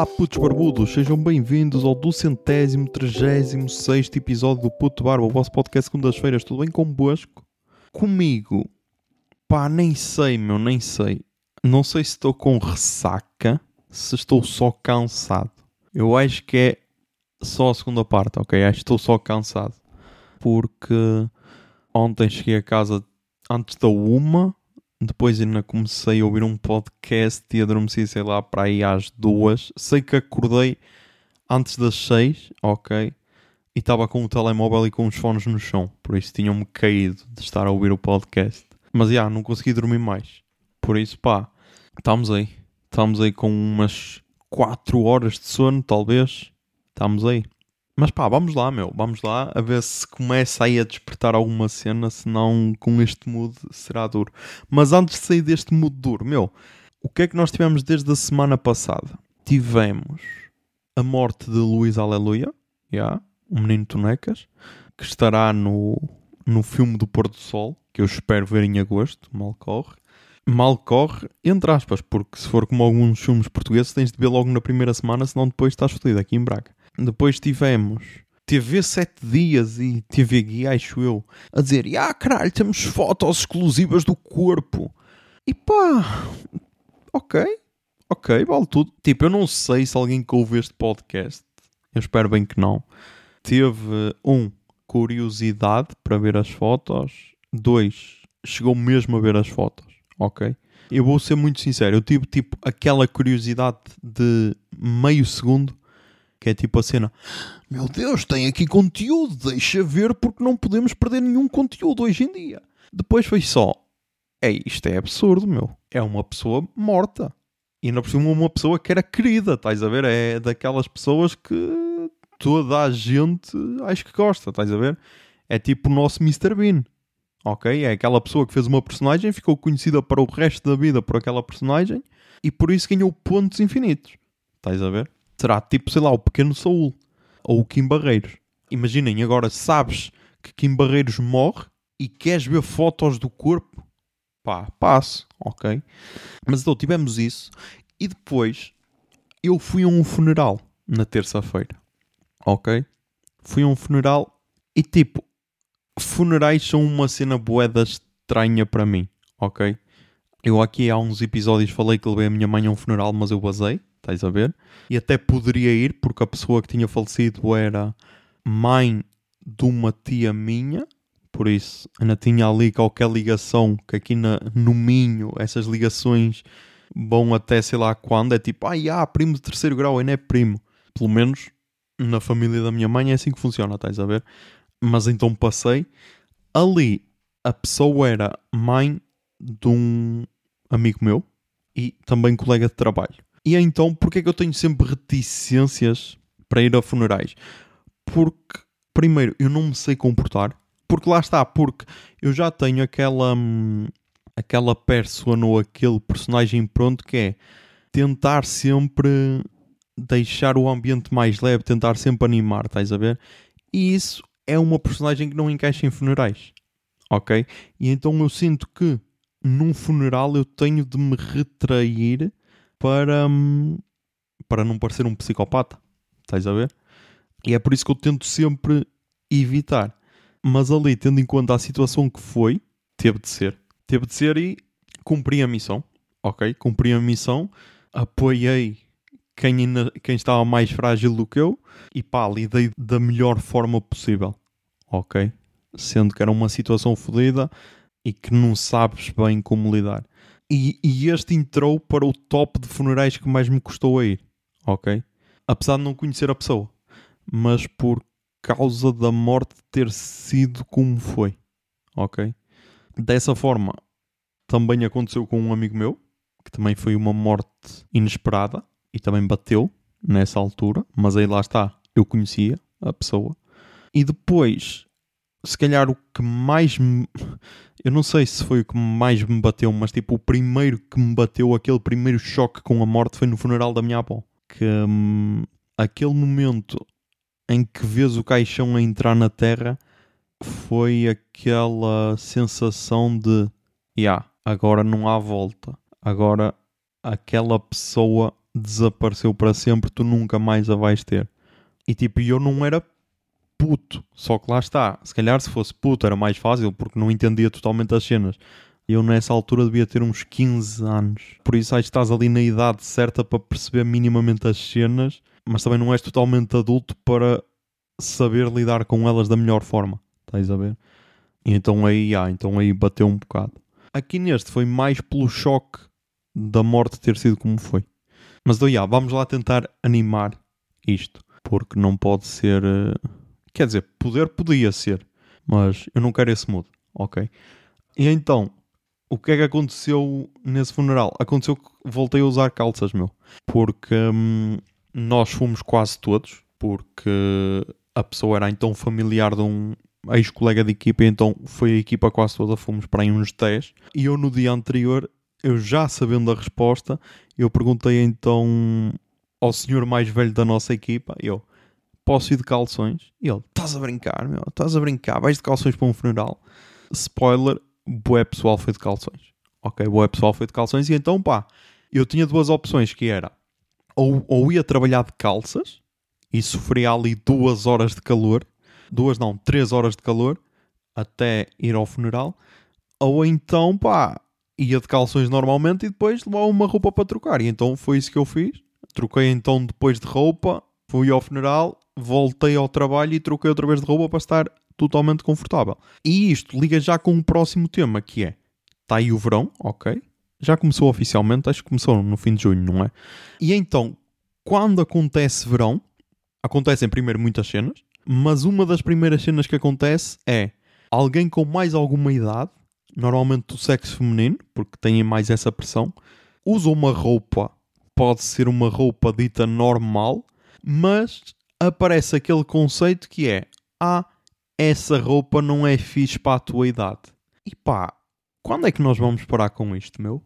Olá, putos barbudos, sejam bem-vindos ao duzentésimo, trigésimo, sexto episódio do Puto Barba, o vosso podcast segundas-feiras. Tudo bem convosco? Comigo? Pá, nem sei, meu, nem sei. Não sei se estou com ressaca, se estou só cansado. Eu acho que é só a segunda parte, ok? Acho que estou só cansado. Porque ontem cheguei a casa antes da uma, depois ainda comecei a ouvir um podcast e adormeci, sei lá, para aí às duas. Sei que acordei antes das seis, ok? E estava com o telemóvel e com os fones no chão. Por isso tinham-me caído de estar a ouvir o podcast. Mas, já, yeah, não consegui dormir mais. Por isso, pá, estamos aí. Estamos aí com umas 4 horas de sono, talvez. Estamos aí. Mas pá, vamos lá, meu. Vamos lá a ver se começa aí a despertar alguma cena, senão com este mood será duro. Mas antes de sair deste mood duro, meu, o que é que nós tivemos desde a semana passada? Tivemos a morte de Luís Aleluia, yeah, um menino tonecas, que estará no, no filme do Pôr do Sol, que eu espero ver em agosto, mal corre. Mal corre, entre aspas, porque se for como alguns filmes portugueses, tens de ver logo na primeira semana, senão depois estás fodido aqui em Braga. Depois tivemos TV 7 dias e TV Guia, acho eu, a dizer: Ah, caralho, temos fotos exclusivas do corpo. E pá, ok, ok, vale tudo. Tipo, eu não sei se alguém que ouve este podcast, eu espero bem que não, teve um, curiosidade para ver as fotos, dois, chegou mesmo a ver as fotos, ok? Eu vou ser muito sincero, eu tive tipo aquela curiosidade de meio segundo que é tipo a cena: Meu Deus, tem aqui conteúdo, deixa ver porque não podemos perder nenhum conteúdo hoje em dia. Depois foi só: É isto é absurdo, meu. É uma pessoa morta. E ainda por cima uma pessoa que era querida, estás a ver? É daquelas pessoas que toda a gente acho que gosta, estás a ver? É tipo o nosso Mr. Bean. Ok? É aquela pessoa que fez uma personagem, ficou conhecida para o resto da vida por aquela personagem e por isso ganhou pontos infinitos. Estás a ver? Será tipo, sei lá, o Pequeno Saúl ou o Kim Barreiros. Imaginem, agora sabes que Kim Barreiros morre e queres ver fotos do corpo? Pá, passo, ok? Mas então tivemos isso e depois eu fui a um funeral na terça-feira, ok? Fui a um funeral e tipo, funerais são uma cena boeda estranha para mim, ok? Eu aqui há uns episódios falei que levei a minha mãe a um funeral, mas eu basei estás a ver? E até poderia ir, porque a pessoa que tinha falecido era mãe de uma tia minha, por isso ainda tinha ali qualquer ligação, que aqui na, no Minho essas ligações vão até sei lá quando, é tipo, ah, yeah, primo de terceiro grau, ainda é primo. Pelo menos na família da minha mãe é assim que funciona, estás a ver? Mas então passei, ali a pessoa era mãe de um amigo meu e também colega de trabalho. E então, porquê é que eu tenho sempre reticências para ir a funerais? Porque, primeiro, eu não me sei comportar. Porque lá está, porque eu já tenho aquela, hum, aquela persona ou aquele personagem pronto que é tentar sempre deixar o ambiente mais leve, tentar sempre animar, estás a ver? E isso é uma personagem que não encaixa em funerais, ok? E então eu sinto que num funeral eu tenho de me retrair para, para não parecer um psicopata. Estás a ver? E é por isso que eu tento sempre evitar. Mas ali, tendo em conta a situação que foi, teve de ser. Teve de ser e cumpri a missão. Ok? Cumpri a missão, apoiei quem, quem estava mais frágil do que eu e pá, lidei da melhor forma possível. Ok? Sendo que era uma situação fodida e que não sabes bem como lidar. E, e, este entrou para o top de funerais que mais me custou a ir, ok? Apesar de não conhecer a pessoa, mas por causa da morte ter sido como foi, ok? Dessa forma, também aconteceu com um amigo meu, que também foi uma morte inesperada e também bateu nessa altura, mas aí lá está, eu conhecia a pessoa. E depois se calhar o que mais me... Eu não sei se foi o que mais me bateu, mas tipo, o primeiro que me bateu, aquele primeiro choque com a morte foi no funeral da minha avó. Que hum, aquele momento em que vês o caixão a entrar na terra foi aquela sensação de yeah, agora não há volta. Agora aquela pessoa desapareceu para sempre, tu nunca mais a vais ter. E tipo, eu não era puto, só que lá está. Se calhar se fosse puto era mais fácil porque não entendia totalmente as cenas. Eu nessa altura devia ter uns 15 anos. Por isso que estás ali na idade certa para perceber minimamente as cenas, mas também não és totalmente adulto para saber lidar com elas da melhor forma. Estás a ver? E então aí, ah, então aí bateu um bocado. Aqui neste foi mais pelo choque da morte ter sido como foi. Mas do yeah, vamos lá tentar animar isto. Porque não pode ser. eh, Quer dizer, poder podia ser. Mas eu não quero esse mood, ok? E então, o que é que aconteceu nesse funeral? Aconteceu que voltei a usar calças, meu. Porque hum, nós fomos quase todos. Porque a pessoa era então familiar de um ex-colega de equipa. Então foi a equipa quase toda. Fomos para aí uns 10. E eu no dia anterior, eu já sabendo a resposta, eu perguntei então ao senhor mais velho da nossa equipa. Eu, posso ir de calções? E ele, estás a brincar, meu, estás a brincar, vais de calções para um funeral. Spoiler, bué pessoal foi de calções. Ok, bué pessoal foi de calções e então pá, eu tinha duas opções que era ou, ou ia trabalhar de calças e sofria ali duas horas de calor, duas não, três horas de calor até ir ao funeral, ou então pá, ia de calções normalmente e depois levava uma roupa para trocar. E então foi isso que eu fiz. Troquei então depois de roupa, fui ao funeral, voltei ao trabalho e troquei outra vez de roupa para estar totalmente confortável. E isto liga já com o próximo tema que é: está aí o verão, ok? Já começou oficialmente, acho que começou no fim de junho, não é? E então, quando acontece verão, acontecem primeiro muitas cenas, mas uma das primeiras cenas que acontece é alguém com mais alguma idade, normalmente do sexo feminino, porque têm mais essa pressão, usa uma roupa, pode ser uma roupa dita normal, mas aparece aquele conceito que é: ah, essa roupa não é fixe para a tua idade. E pá, quando é que nós vamos parar com isto, meu?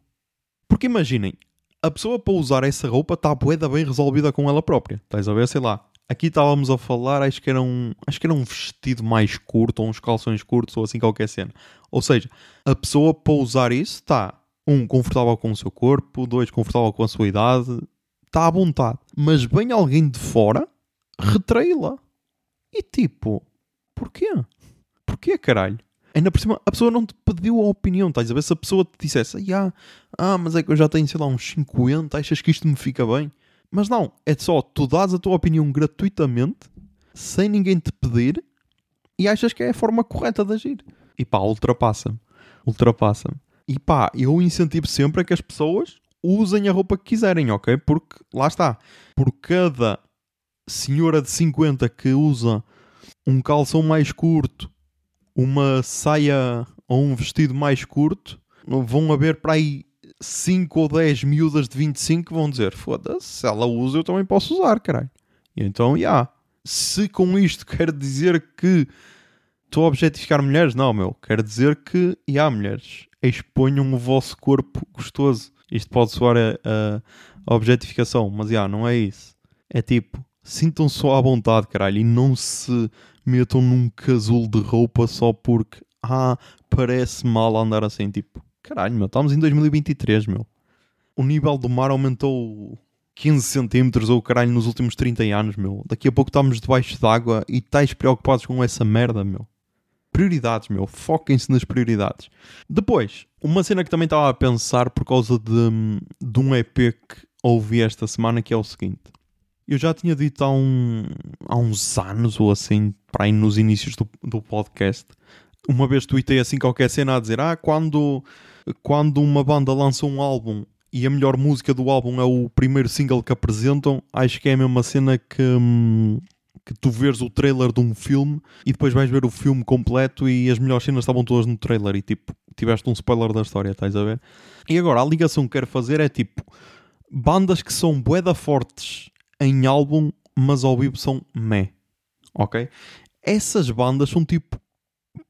Porque imaginem, a pessoa para usar essa roupa está boeda bem resolvida com ela própria. Estás a ver, sei lá. Aqui estávamos a falar, acho que, era um, acho que era um vestido mais curto, ou uns calções curtos, ou assim qualquer cena. Ou seja, a pessoa para usar isso está, um, confortável com o seu corpo, dois, confortável com a sua idade, está à vontade. Mas vem alguém de fora, retraí-la. E tipo, porquê? Porquê, caralho? Ainda por cima, a pessoa não te pediu a opinião, estás a ver? Se a pessoa te dissesse, ah, ah, mas é que eu já tenho, sei lá, uns 50, achas que isto me fica bem? Mas não, é só tu dás a tua opinião gratuitamente, sem ninguém te pedir, e achas que é a forma correta de agir. E pá, ultrapassa-me. Ultrapassa-me. E pá, eu incentivo sempre a que as pessoas usem a roupa que quiserem, ok? Porque, lá está, por cada senhora de 50 que usa um calção mais curto, uma saia ou um vestido mais curto, vão haver para aí 5 ou 10 miúdas de 25 que vão dizer: foda-se, se ela usa, eu também posso usar, caralho. E então, já. Yeah. Se com isto quer dizer que estou a objetificar mulheres, não, meu. Quer dizer que, já, yeah, mulheres, exponham o vosso corpo gostoso. Isto pode soar a, a, a objetificação, mas já, yeah, não é isso. É tipo, sintam só à vontade, caralho, e não se metam num casulo de roupa só porque, ah, parece mal andar assim. Tipo, caralho, meu, estamos em 2023, meu. O nível do mar aumentou 15 centímetros ou caralho nos últimos 30 anos, meu. Daqui a pouco estamos debaixo d'água e estáis preocupados com essa merda, meu. Prioridades, meu. Foquem-se nas prioridades. Depois, uma cena que também estava a pensar por causa de, de um EP que ouvi esta semana que é o seguinte. Eu já tinha dito há, um, há uns anos ou assim, para aí nos inícios do, do podcast, uma vez tuitei assim qualquer cena a dizer: Ah, quando, quando uma banda lança um álbum e a melhor música do álbum é o primeiro single que apresentam, acho que é a mesma cena que, hum, que tu vês o trailer de um filme e depois vais ver o filme completo e as melhores cenas estavam todas no trailer e tipo, tiveste um spoiler da história, estás a ver? E agora, a ligação que quero fazer é tipo, bandas que são boeda fortes em álbum, mas ao vivo são meh, ok? Essas bandas são tipo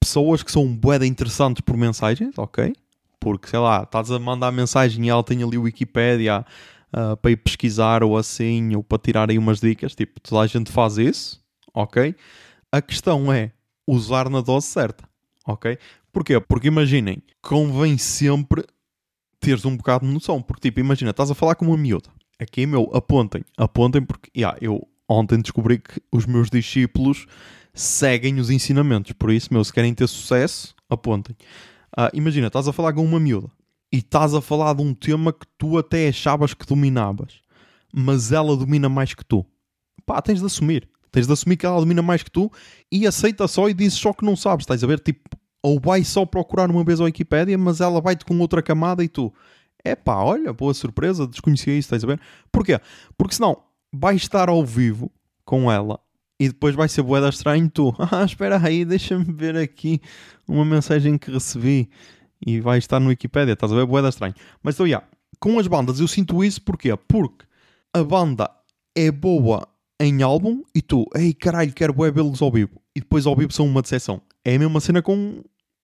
pessoas que são boeda interessantes por mensagens, ok? Porque, sei lá, estás a mandar mensagem e ela tem ali o Wikipedia uh, para ir pesquisar ou assim, ou para tirar aí umas dicas, tipo, toda a gente faz isso, ok? A questão é usar na dose certa, ok? Porquê? Porque imaginem, convém sempre teres um bocado de noção, porque tipo, imagina, estás a falar com uma miúda, Aqui, meu, apontem. Apontem porque, yeah, eu ontem descobri que os meus discípulos seguem os ensinamentos. Por isso, meu, se querem ter sucesso, apontem. Uh, imagina, estás a falar com uma miúda e estás a falar de um tema que tu até achavas que dominavas, mas ela domina mais que tu. Pá, tens de assumir. Tens de assumir que ela domina mais que tu e aceita só e dizes só que não sabes. Estás a ver? Tipo, ou vai só procurar uma vez a Wikipédia, mas ela vai-te com outra camada e tu, é pá, olha, boa surpresa, desconhecia isso, estás a ver? Porquê? Porque senão vais estar ao vivo com ela e depois vai ser boeda estranho tu. Ah, espera aí, deixa-me ver aqui uma mensagem que recebi e vai estar no Wikipedia, estás a ver? Boeda estranho. Mas então, yeah, com as bandas eu sinto isso porquê? Porque a banda é boa em álbum e tu, ei caralho, quero bué vê-los ao vivo. E depois ao vivo são uma decepção. É a mesma cena com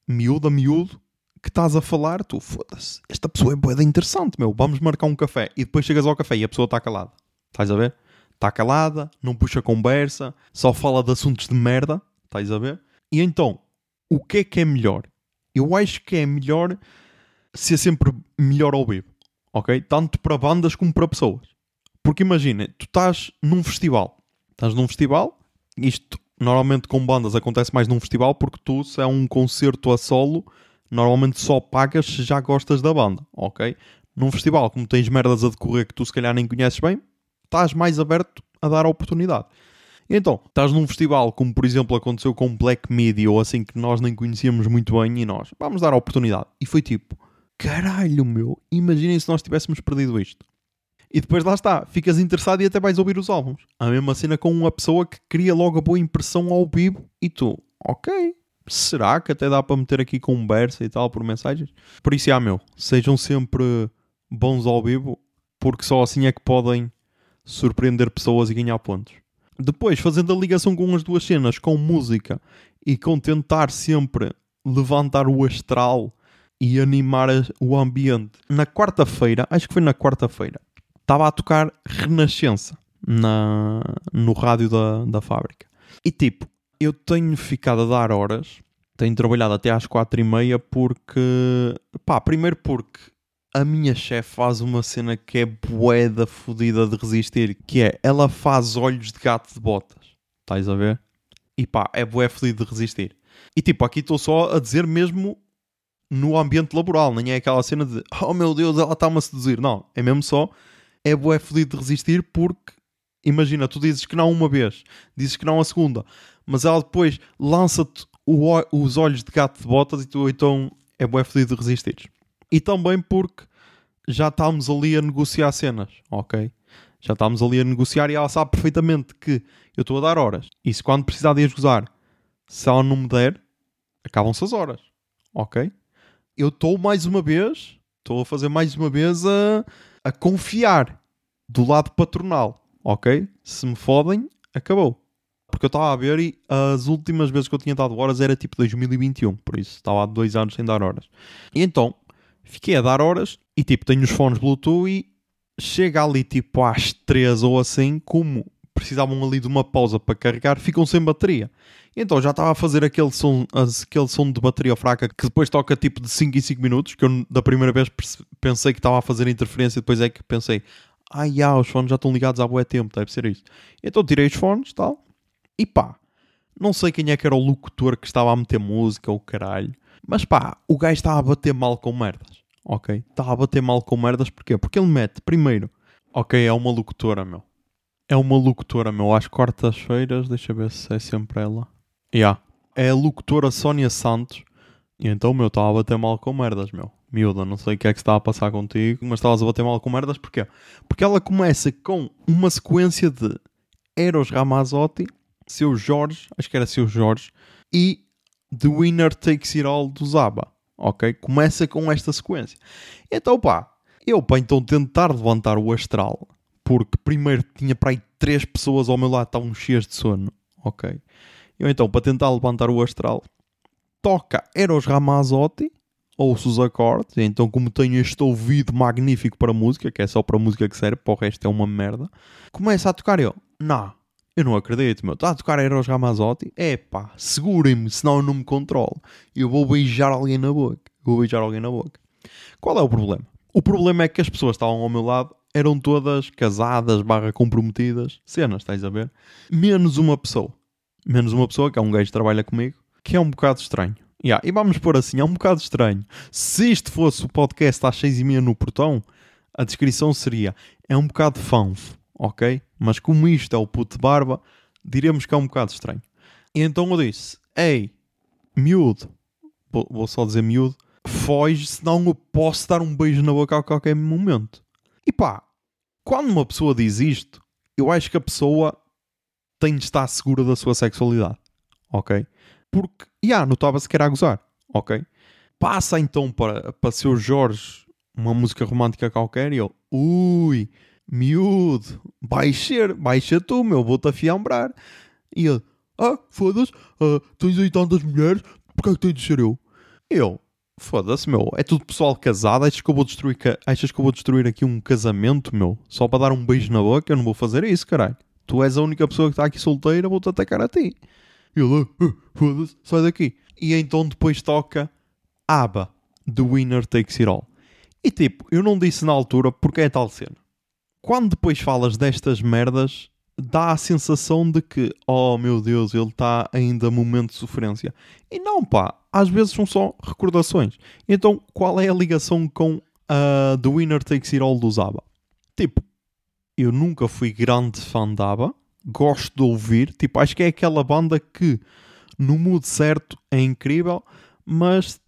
miúdo a miúdo que estás a falar, tu, foda-se, esta pessoa é boeda interessante, meu, vamos marcar um café. E depois chegas ao café e a pessoa está calada. Estás a ver? Está calada, não puxa conversa, só fala de assuntos de merda. Estás a ver? E então, o que é que é melhor? Eu acho que é melhor ser sempre melhor ao vivo, ok? Tanto para bandas como para pessoas. Porque imagina, tu estás num festival, estás num festival, isto normalmente com bandas acontece mais num festival porque tu, se é um concerto a solo, normalmente só pagas se já gostas da banda, ok? Num festival, como tens merdas a decorrer que tu se calhar nem conheces bem, estás mais aberto a dar a oportunidade. Então, estás num festival como por exemplo aconteceu com Black Media ou assim que nós nem conhecíamos muito bem e nós vamos dar a oportunidade. E foi tipo, caralho meu, imaginem se nós tivéssemos perdido isto. E depois lá está, ficas interessado e até vais ouvir os álbuns. A mesma cena com uma pessoa que cria logo a boa impressão ao vivo e tu, ok, será que até dá para meter aqui conversa e tal por mensagens? Por isso, ah, meu, sejam sempre bons ao vivo, porque só assim é que podem surpreender pessoas e ganhar pontos. Depois, fazendo a ligação com as duas cenas, com música e com tentar sempre levantar o astral e animar o ambiente. Na quarta-feira, acho que foi na quarta-feira, estava a tocar Renascença na, no rádio da, da fábrica. E tipo, eu tenho ficado a dar horas, tenho trabalhado até às quatro e meia porque, pá, primeiro porque a minha chefe faz uma cena que é boeda fodida de resistir, que é, ela faz olhos de gato de botas, estás a ver? E pá, é bué fodido de resistir. E tipo, aqui estou só a dizer mesmo no ambiente laboral, nem é aquela cena de, oh meu Deus, ela está-me a seduzir. Não, é mesmo só é bué fodido de resistir porque, imagina, tu dizes que não uma vez, dizes que não a segunda, mas ela depois lança-te os olhos de gato de botas e tu então é bué fodido de resistir. E também porque já estamos ali a negociar cenas, ok? Já estamos ali a negociar e ela sabe perfeitamente que eu estou a dar horas. E se quando precisar de as se ela não me der, acabam-se as horas, ok? Eu estou mais uma vez, estou a fazer mais uma vez a a confiar do lado patronal, ok? Se me fodem, acabou. Porque eu estava a ver e as últimas vezes que eu tinha dado horas era tipo 2021, por isso estava há dois anos sem dar horas. E então fiquei a dar horas e tipo tenho os fones Bluetooth e chega ali tipo às 3 ou assim, como precisavam ali de uma pausa para carregar, ficam sem bateria. Então já estava a fazer aquele som, aquele som de bateria fraca que depois toca tipo de 5 em 5 minutos, que eu da primeira vez pensei que estava a fazer interferência, depois é que pensei, ai ah, os fones já estão ligados há bué tempo, deve ser isso. Então tirei os fones tal, e pá, não sei quem é que era o locutor que estava a meter música ou caralho, mas pá, o gajo estava a bater mal com merdas, ok? Estava a bater mal com merdas porquê? Porque ele mete, primeiro, ok, é uma locutora, meu. É uma locutora, meu, às quartas-feiras, deixa ver se é sempre ela. Yeah. É a locutora Sónia Santos. E então, meu, estava a bater mal com merdas, meu. Miúda, não sei o que é que está a passar contigo, mas estavas a bater mal com merdas, porquê? Porque ela começa com uma sequência de Eros Ramazzotti, Seu Jorge, acho que era Seu Jorge, e The Winner Takes It All do Zaba, ok? Começa com esta sequência. Então, pá, eu para então tentar levantar o astral, porque primeiro tinha para aí três pessoas ao meu lado, estavam cheias de sono, ok? Eu então, para tentar levantar o astral, toca Eros Ramazzotti, ouço os acordes, então como tenho este ouvido magnífico para música, que é só para música que serve, para o resto é uma merda, começa a tocar eu, não, eu não acredito, meu, está a tocar Eros Ramazzotti, é pá, segurem-me, senão eu não me controlo, eu vou beijar alguém na boca, vou beijar alguém na boca. Qual é o problema? O problema é que as pessoas estavam ao meu lado eram todas casadas, barra comprometidas, cenas, estás a ver? Menos uma pessoa. Menos uma pessoa, que é um gajo que trabalha comigo, que é um bocado estranho. Yeah, e vamos pôr assim, é um bocado estranho. Se isto fosse o podcast às seis e meia no portão, a descrição seria, é um bocado fanf, ok? Mas como isto é o puto de barba, diremos que é um bocado estranho. E então eu disse, ei, miúdo, vou, só dizer miúdo, foge, senão eu posso dar um beijo na boca a qualquer momento. E pá, quando uma pessoa diz isto, eu acho que a pessoa tem de estar segura da sua sexualidade, ok? Porque, já, yeah, notava-se que era a gozar, ok? Passa então para, para seu Jorge uma música romântica qualquer e eu, ui, miúdo, vai ser, ser tu, meu, vou-te afiambrar. E ele, ah, foda-se, uh, tens aí tantas mulheres, porque é que tem de ser eu? Eu, foda-se, meu, é tudo pessoal casado, achas que eu vou destruir, achas que eu vou destruir aqui um casamento, meu, só para dar um beijo na boca? Eu não vou fazer isso, caralho. Tu és a única pessoa que está aqui solteira, vou-te atacar a ti. E ele, ah, foda-se, sai daqui. E então depois toca ABBA, The Winner Takes It All. E tipo, eu não disse na altura porque é tal cena. Quando depois falas destas merdas, dá a sensação de que, oh meu Deus, ele está ainda a momento de sofrência. E não, pá, às vezes são só recordações. Então, qual é a ligação com a uh, The Winner Takes It All do Zaba? Tipo, eu nunca fui grande fã da ABBA, gosto de ouvir, tipo, acho que é aquela banda que no mood certo é incrível, mas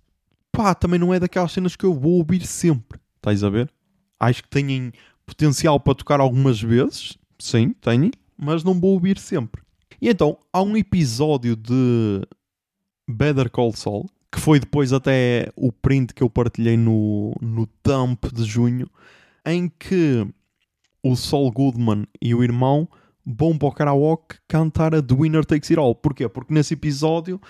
pá, também não é daquelas cenas que eu vou ouvir sempre. Estás a ver? Acho que têm potencial para tocar algumas vezes, sim, têm, mas não vou ouvir sempre. E então, há um episódio de Better Call Saul, que foi depois até o print que eu partilhei no, no Dump de junho, em que o Saul Goodman e o irmão vão para o karaoke cantar a The Winner Takes It All. Porquê? Porque nesse episódio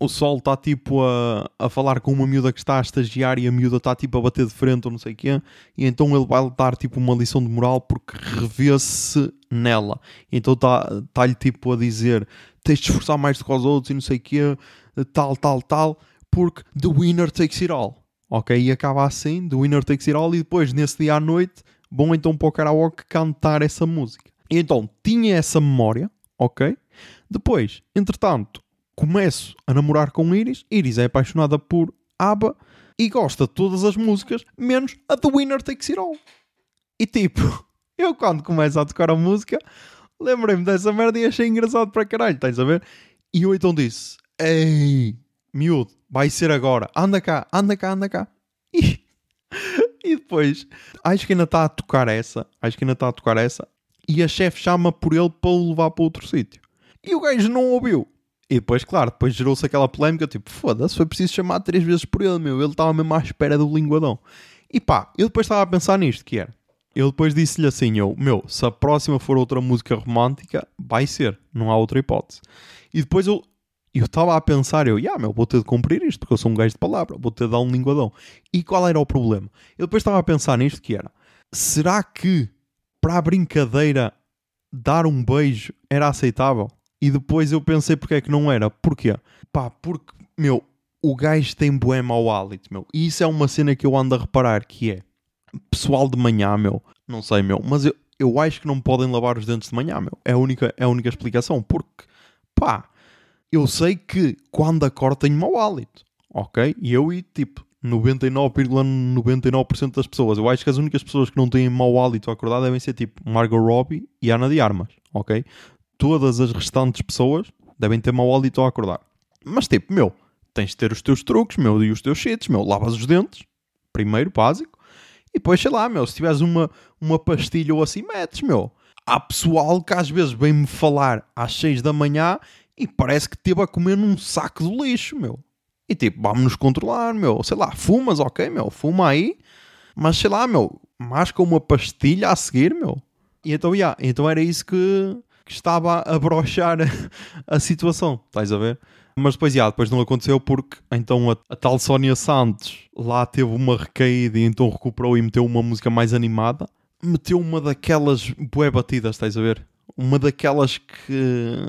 o Sol está tipo a, a falar com uma miúda que está a estagiar e a miúda está tipo a bater de frente ou não sei o quê, e então ele vai dar tipo uma lição de moral porque revê-se nela. Então está-lhe tá tipo a dizer: tens de esforçar mais do que os outros e não sei o quê, tal, tal, tal, porque the winner takes it all. Ok? E acaba assim: the winner takes it all, e depois nesse dia à noite vão então para o karaoke cantar essa música. E então tinha essa memória, ok? Depois, entretanto, começo a namorar com Iris. Iris é apaixonada por ABBA e gosta de todas as músicas, menos a The Winner Takes It All. E tipo, eu quando começo a tocar a música, lembrei-me dessa merda e achei engraçado para caralho, estás a ver? E eu então disse: Ei, miúdo, vai ser agora, anda cá, anda cá, anda cá. E, e depois, acho que ainda está a tocar essa, acho que ainda está a tocar essa, e a chefe chama por ele para o levar para outro sítio. E o gajo não ouviu. E depois, claro, depois gerou-se aquela polémica, tipo, foda-se, foi preciso chamar três vezes por ele, meu. Ele estava mesmo à espera do linguadão. E pá, eu depois estava a pensar nisto, que era. Eu depois disse-lhe assim, eu, meu, se a próxima for outra música romântica, vai ser, não há outra hipótese. E depois eu eu estava a pensar, eu, yeah, meu, vou ter de cumprir isto, porque eu sou um gajo de palavra, vou ter de dar um linguadão. E qual era o problema? Eu depois estava a pensar nisto, que era, será que para a brincadeira dar um beijo era aceitável? E depois eu pensei porque é que não era. Porquê? Pá, porque, meu, o gajo tem bué mau hálito, meu. E isso é uma cena que eu ando a reparar, que é... Pessoal de manhã, meu. Não sei, meu. Mas eu, eu acho que não podem lavar os dentes de manhã, meu. É a única, é a única explicação. Porque, pá, eu sei que quando acordo tenho mau hálito. Ok? E eu e, tipo, 99,99% ,99 das pessoas. Eu acho que as únicas pessoas que não têm mau hálito a acordar devem ser tipo Margot Robbie e Ana de Armas, ok? Todas as restantes pessoas devem ter mau hálito ao acordar. Mas tipo, meu, tens de ter os teus truques, meu, e os teus cheats, meu, lavas os dentes, primeiro, básico, e depois, sei lá, meu, se tiveres uma, uma pastilha ou assim, metes, meu. Há pessoal que às vezes vem-me falar às 6 da manhã e parece que esteve a comer num saco de lixo, meu. E tipo, vamos nos controlar, meu. Sei lá, fumas, ok, meu, fuma aí, mas sei lá, meu, masca uma pastilha a seguir, meu. E então, yeah, então era isso que, que estava a brochar a situação, estás a ver? Mas depois, já, depois não aconteceu porque então a, a, tal Sónia Santos lá teve uma recaída e então recuperou e meteu uma música mais animada. Meteu uma daquelas bué batidas, estás a ver? Uma daquelas que,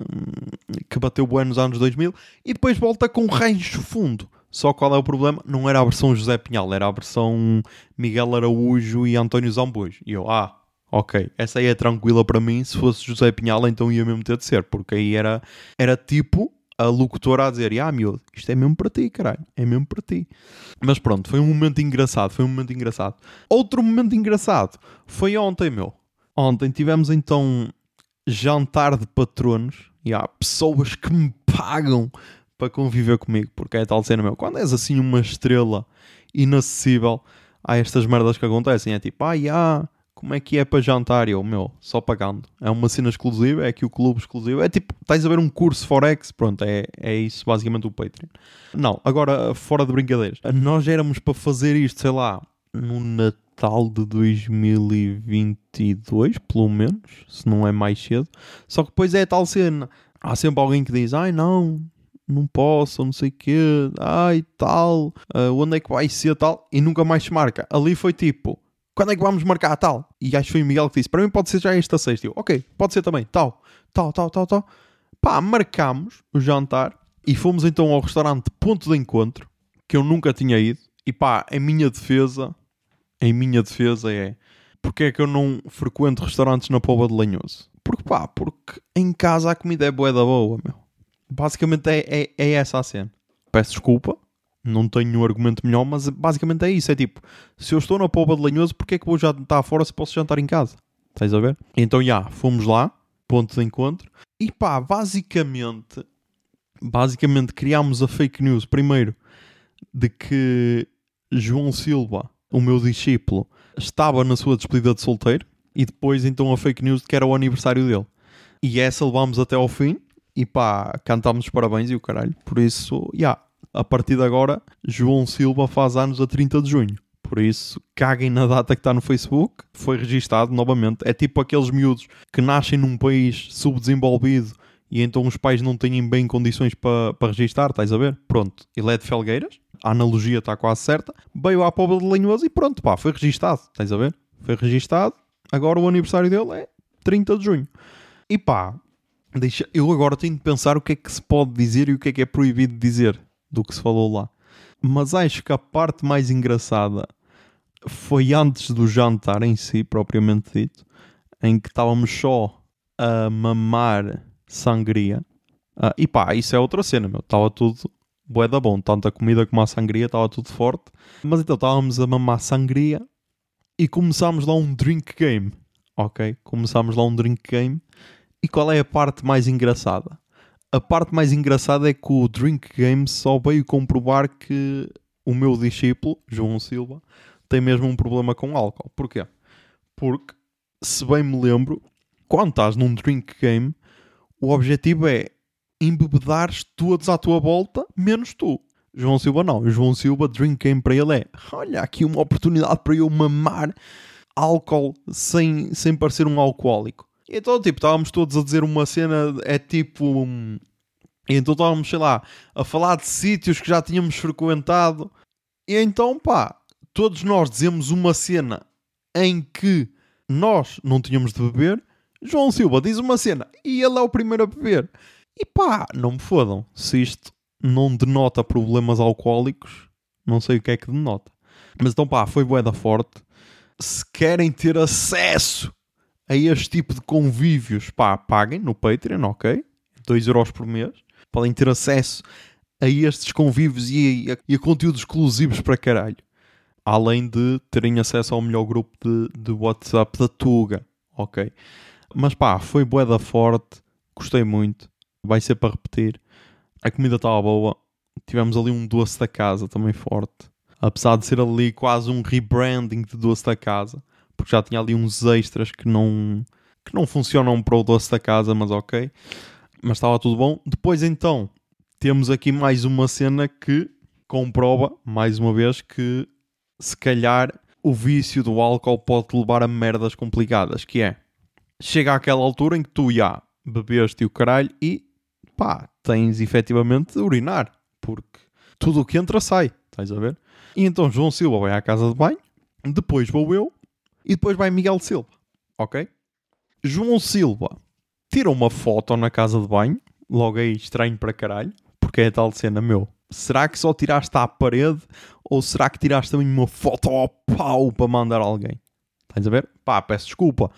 que bateu bué nos anos 2000 e depois volta com rancho fundo. Só qual é o problema? Não era a versão José Pinhal, era a versão Miguel Araújo e António Zambujo. E eu, ah, Ok, essa aí é tranquila para mim. Se fosse José Pinhal, então ia mesmo ter de ser, porque aí era, era tipo a locutora a dizer: Ah, miúdo, isto é mesmo para ti, caralho, é mesmo para ti. Mas pronto, foi um momento engraçado. Foi um momento engraçado. Outro momento engraçado foi ontem, meu. Ontem tivemos então jantar de patronos e há pessoas que me pagam para conviver comigo, porque é tal cena, meu. Quando és assim uma estrela inacessível, há estas merdas que acontecem. É tipo, ah, yeah, como é que é para jantar? Eu, meu, só pagando. É uma cena exclusiva, é que o clube exclusivo. É tipo, estás a ver um curso Forex, pronto, é, é isso basicamente o Patreon. Não, agora, fora de brincadeiras, nós éramos para fazer isto, sei lá, no Natal de 2022, pelo menos, se não é mais cedo. Só que depois é a tal cena. Há sempre alguém que diz, ai não, não posso, não sei o quê, ai tal, uh, onde é que vai ser tal, e nunca mais se marca. Ali foi tipo, quando é que vamos marcar tal? E acho que foi o Miguel que disse, para mim pode ser já esta sexta. Eu, ok, pode ser também, tal, tal, tal, tal, tal. Pá, marcámos o jantar e fomos então ao restaurante Ponto de Encontro, que eu nunca tinha ido. E pá, em minha defesa, em minha defesa é, porque é que eu não frequento restaurantes na Póvoa de Lanhoso? Porque pá, porque em casa a comida é boa da boa, meu. Basicamente é, é, é essa a cena. Peço desculpa, não tenho um argumento melhor, mas basicamente é isso. É tipo, se eu estou na Póvoa de Lanhoso, porque é que vou jantar fora se posso jantar em casa? Estás a ver? Então, já, fomos lá, ponto de encontro. E pá, basicamente, basicamente criámos a fake news, primeiro, de que João Silva, o meu discípulo, estava na sua despedida de solteiro. E depois, então, a fake news de que era o aniversário dele. E essa levámos até ao fim e pá, cantámos os parabéns e o caralho. Por isso, já, yeah, a partir de agora, João Silva faz anos a 30 de junho. Por isso, caguem na data que está no Facebook. Foi registado novamente. É tipo aqueles miúdos que nascem num país subdesenvolvido e então os pais não têm bem condições para pa registar, estás a ver? Pronto, ele é de Felgueiras, a analogia está quase certa. Veio à Póvoa de Lanhoso e pronto, pá, foi registado, estás a ver? Foi registado. Agora o aniversário dele é 30 de junho. E pá, Deixa, eu agora tenho de pensar o que é que se pode dizer e o que é que é proibido dizer do que se falou lá. Mas acho que a parte mais engraçada foi antes do jantar em si, propriamente dito, em que estávamos só a mamar sangria. Uh, e pá, isso é outra cena, meu. Estava tudo bué da bom. Tanto a comida como a sangria, estava tudo forte. Mas então estávamos a mamar sangria e começámos lá um drink game. Ok? Começámos lá um drink game e qual é a parte mais engraçada? A parte mais engraçada é que o Drink Game só veio comprovar que o meu discípulo, João Silva, tem mesmo um problema com álcool. Porquê? Porque, se bem me lembro, quando estás num Drink Game, o objetivo é embebedares todos à tua volta, menos tu. João Silva não. O João Silva, Drink Game para ele é olha aqui uma oportunidade para eu mamar álcool sem, sem parecer um alcoólico. Então, tipo, estávamos todos a dizer uma cena, é tipo. Um... E então estávamos, sei lá, a falar de sítios que já tínhamos frequentado. E então, pá, todos nós dizemos uma cena em que nós não tínhamos de beber. João Silva diz uma cena e ele é o primeiro a beber. E pá, não me fodam. Se isto não denota problemas alcoólicos, não sei o que é que denota. Mas então, pá, foi boeda forte. Se querem ter acesso a este tipo de convívios, pá, paguem no Patreon, ok? 2 euros por mês. Podem ter acesso a estes convívios e a, e a conteúdos exclusivos para caralho. Além de terem acesso ao melhor grupo de, de WhatsApp da Tuga, ok? Mas pá, foi boeda forte, gostei muito, vai ser para repetir. A comida estava boa, tivemos ali um doce da casa também forte. Apesar de ser ali quase um rebranding de doce da casa porque já tinha ali uns extras que não, que não funcionam para o doce da casa, mas ok. Mas estava tudo bom. Depois então temos aqui mais uma cena que comprova, mais uma vez, que se calhar o vício do álcool pode levar a merdas complicadas, que é chega àquela altura em que tu já bebeste o caralho e pá, tens efetivamente de urinar, porque tudo o que entra sai, estás a ver? E então João Silva vai à casa de banho, depois vou eu e depois vai Miguel Silva, ok? João Silva tira uma foto na casa de banho, logo aí estranho para caralho, porque é a tal cena, meu. Será que só tiraste à parede ou será que tiraste também uma foto ao pau para mandar alguém? Estás a ver? Pá, peço desculpa.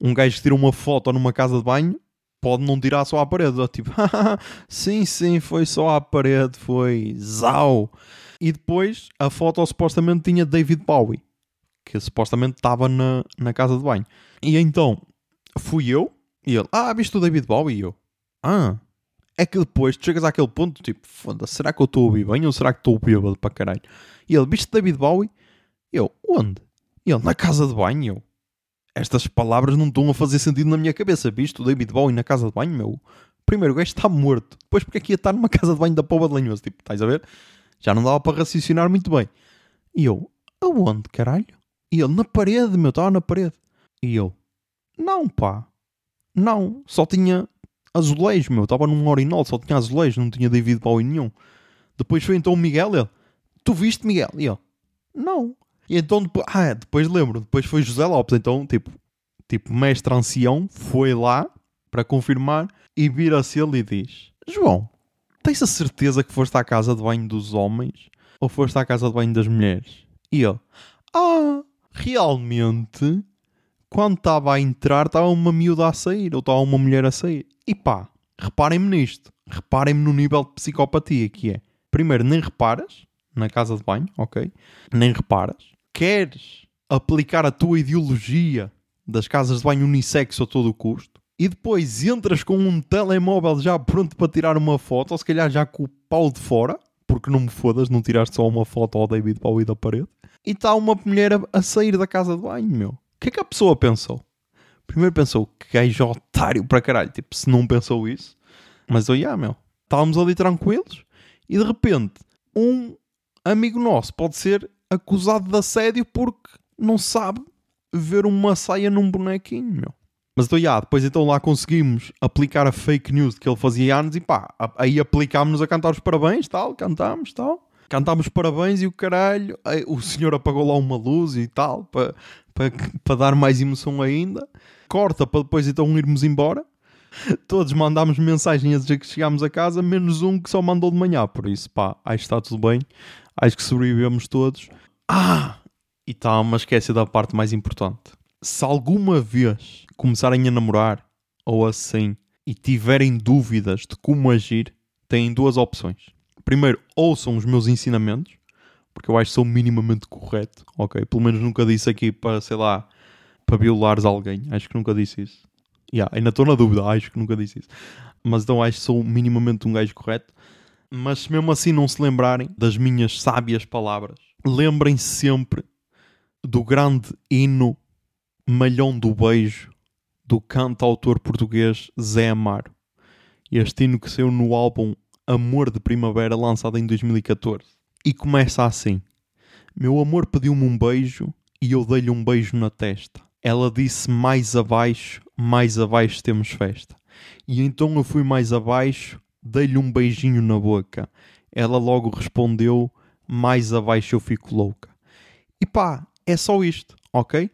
Um gajo que tira uma foto numa casa de banho pode não tirar só à parede. Tipo, sim, sim, foi só à parede, foi zau. E depois a foto supostamente tinha David Bowie, que supostamente estava na, na casa de banho. E então fui eu e ele, ah, viste o David Bowie? E eu, ah. É que depois tu chegas àquele ponto, tipo, foda-se, será que eu estou a ouvir bem ou será que estou bêbado para caralho? E ele, viste David Bowie? E eu, onde? E ele, na casa de banho. E eu, estas palavras não estão a fazer sentido na minha cabeça. Viste o David Bowie na casa de banho, meu? Primeiro, o gajo está morto. Depois, porque é que ia estar numa casa de banho da Pova de Lanhoso? Tipo, estás a ver? Já não dava para raciocinar muito bem. E eu, aonde, caralho? E ele, na parede, meu, estava na parede. E eu, não, pá. Não, só tinha azulejos, meu. Estava num orinol, só tinha azulejos, não tinha David Bowie nenhum. Depois foi então o Miguel, ele, tu viste Miguel? E eu, não. E então, depois, ah, é, depois lembro, depois foi José Lopes. Então, tipo, tipo, mestre ancião foi lá para confirmar e vira-se ele e diz: João, tens a certeza que foste à casa de banho dos homens ou foste à casa de banho das mulheres? E ele: Ah, realmente, quando estava a entrar, estava uma miúda a sair ou estava uma mulher a sair. E pá, reparem-me nisto, reparem-me no nível de psicopatia que é. Primeiro, nem reparas na casa de banho, ok? Nem reparas queres aplicar a tua ideologia das casas de banho unissex a todo o custo e depois entras com um telemóvel já pronto para tirar uma foto, ou se calhar já com o pau de fora, porque não me fodas, não tiraste só uma foto ao David Bowie da parede, e está uma mulher a, a, sair da casa de banho, meu. O que é que a pessoa pensou? Primeiro pensou que gajo otário para caralho, tipo, se não pensou isso, mas olha, meu, estávamos ali tranquilos e de repente um amigo nosso pode ser acusado de assédio porque não sabe ver uma saia num bonequinho, meu. Mas então, yeah, depois então lá conseguimos aplicar a fake news que ele fazia anos e pá, aí aplicámos-nos a cantar os parabéns, tal, cantámos, tal. Cantámos parabéns e o caralho, o senhor apagou lá uma luz e tal, para pa, pa dar mais emoção ainda. Corta para depois então irmos embora. Todos mandámos mensagem a dizer que chegámos a casa, menos um que só mandou de manhã. Por isso, pá, acho que está tudo bem. Acho que sobrevivemos todos. Ah! E está uma esquece da parte mais importante. Se alguma vez começarem a namorar ou assim e tiverem dúvidas de como agir, têm duas opções. Primeiro, ouçam os meus ensinamentos, porque eu acho que sou minimamente correto, ok? Pelo menos nunca disse aqui para, sei lá, para violares alguém. Acho que nunca disse isso. Yeah, ainda estou na dúvida, acho que nunca disse isso. Mas então acho que sou minimamente um gajo correto. Mas se mesmo assim não se lembrarem das minhas sábias palavras, lembrem -se sempre do grande hino Malhão do Beijo do cantautor português Zé Amaro. Este hino que saiu no álbum Amor de Primavera, lançado em 2014. E começa assim: Meu amor pediu-me um beijo e eu dei-lhe um beijo na testa. Ela disse mais abaixo, mais abaixo temos festa. E então eu fui mais abaixo, dei-lhe um beijinho na boca. Ela logo respondeu: Mais abaixo eu fico louca. E pá, é só isto, ok?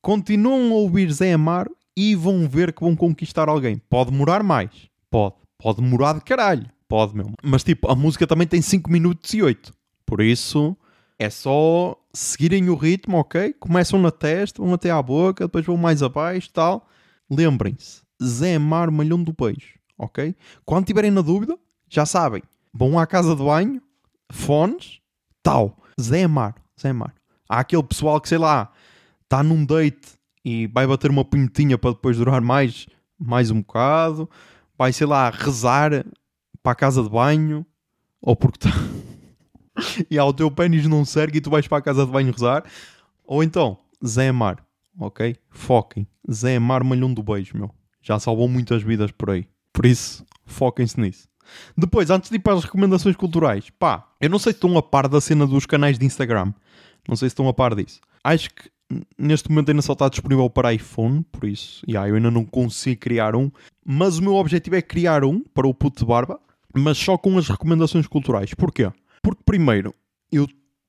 Continuam a ouvir Zé Amaro e vão ver que vão conquistar alguém. Pode demorar mais, pode. Pode demorar de caralho, pode mesmo. Mas tipo, a música também tem 5 minutos e 8. Por isso, é só seguirem o ritmo, ok? Começam na testa, vão até à boca, depois vão mais abaixo tal. Lembrem-se, Zé Amaro Malhão do Peixe ok? Quando tiverem na dúvida, já sabem, vão à casa de banho, fones, tal, Zé Mar, Zé Mar. Há aquele pessoal que, sei lá, está num date e vai bater uma punhetinha para depois durar mais, mais um bocado, vai, sei lá, rezar para a casa de banho, ou porque está... e ao teu pênis não serve e tu vais para a casa de banho rezar, ou então, Zé Mar, ok? Foquem, Zé Mar Malhão do Beijo, meu. Já salvou muitas vidas por aí. Por isso, foquem-se nisso. Depois, antes de ir para as recomendações culturais, pá, eu não sei se estão a par da cena dos canais de Instagram. Não sei se estão a par disso. Acho que neste momento ainda só está disponível para iPhone, por isso, yeah, eu ainda não consigo criar um. Mas o meu objetivo é criar um para o puto de barba, mas só com as recomendações culturais. Porquê? Porque, primeiro, eu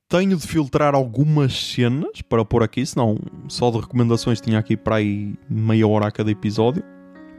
tenho de filtrar algumas cenas para pôr aqui, senão só de recomendações tinha aqui para aí meia hora a cada episódio.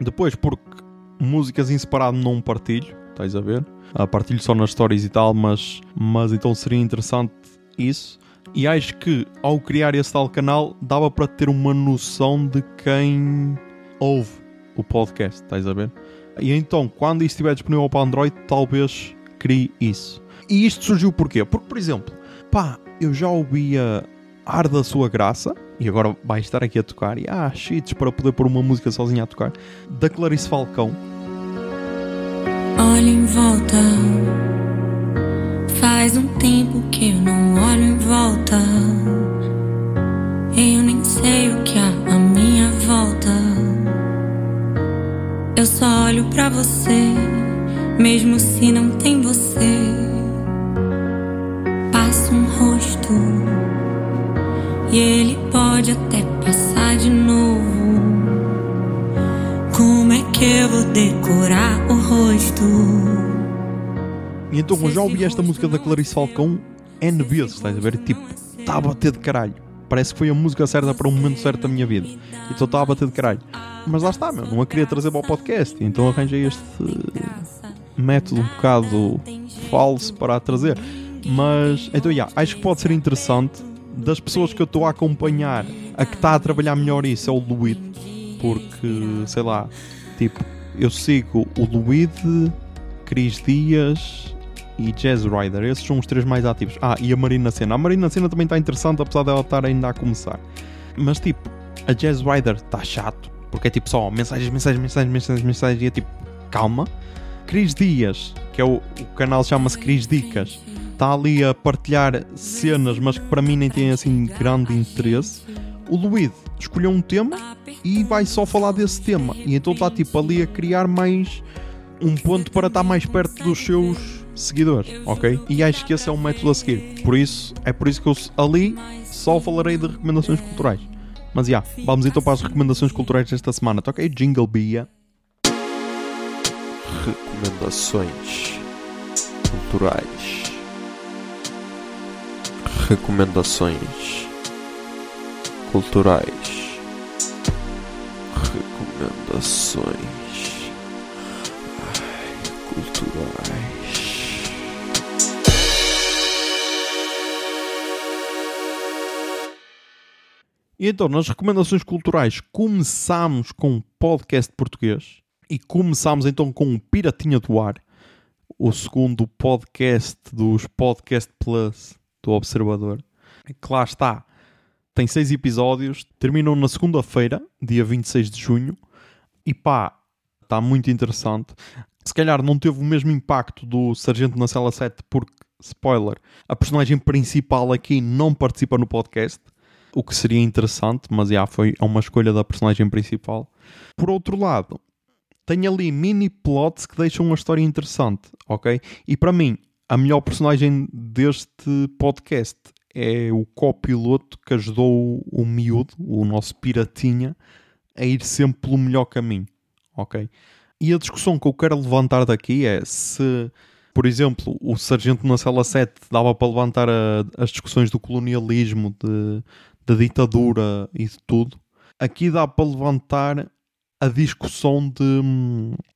Depois, porque músicas em separado não partilho, estás a ver? Uh, partilho só nas stories e tal, mas, mas então seria interessante isso. E acho que ao criar esse tal canal dava para ter uma noção de quem ouve o podcast, estás a ver? E então, quando isso estiver disponível para Android, talvez crie isso. E isto surgiu porquê? Porque, por exemplo, pá, eu já ouvia Ar da Sua Graça, e agora vai estar aqui a tocar, e ah, cheats para poder pôr uma música sozinha a tocar, da Clarice Falcão. Olha em volta, faz um tempo que eu não olho em volta. Eu nem sei o que há à minha volta. Eu só olho pra você, mesmo se não tem você. Passa um rosto, e ele pode até passar de novo. Como é que eu vou decorar o rosto? E então, eu já ouvi esta música da Clarice Falcão N vezes, estás a ver? Tipo, está a bater de caralho. Parece que foi a música certa para o momento certo da minha vida. Então está a bater de caralho. Mas lá está, meu. Não a queria trazer para o podcast. Então arranjei este método um bocado falso para a trazer. Mas, então, yeah, acho que pode ser interessante. Das pessoas que eu estou a acompanhar, a que está a trabalhar melhor isso é o Luid. Porque, sei lá, tipo, eu sigo o Luid, Cris Dias e Jazz Rider. Esses são os três mais ativos. Ah, e a Marina Senna. A Marina Senna também está interessante, apesar dela estar ainda a começar. Mas, tipo, a Jazz Rider está chato. Porque é tipo só mensagens, mensagens, mensagens, mensagens, mensagens. E é tipo, calma. Cris Dias, que é o, o canal chama-se Cris Dicas, está ali a partilhar cenas, mas que para mim nem tem assim grande interesse. O Luid escolheu um tema e vai só falar desse tema. E então está tipo ali a criar mais um ponto para estar mais perto dos seus seguidores, ok? E acho que esse é um método a seguir. Por isso, é por isso que eu ali só falarei de recomendações culturais. Mas já, yeah, vamos então para as recomendações culturais desta semana. Toquei Jingle Bia. Recomendações culturais. Recomendações culturais. Recomendações Ai, culturais. E então, nas recomendações culturais, começámos com um podcast português e começámos então com o Piratinha do Ar, o segundo podcast dos Podcast Plus do Observador. Que lá está, tem seis episódios, terminam na segunda-feira, dia 26 de junho, e pá, está muito interessante. Se calhar não teve o mesmo impacto do Sargento na Cela 7, porque, spoiler, a personagem principal aqui não participa no podcast o que seria interessante, mas já foi é uma escolha da personagem principal. Por outro lado, tem ali mini plots que deixam uma história interessante, ok? E para mim, a melhor personagem deste podcast é o copiloto que ajudou o miúdo, o nosso piratinha, a ir sempre pelo melhor caminho, ok? E a discussão que eu quero levantar daqui é se, por exemplo, o Sargento na Cela 7 dava para levantar a, as discussões do colonialismo, de, da ditadura e de tudo, aqui dá para levantar a discussão de,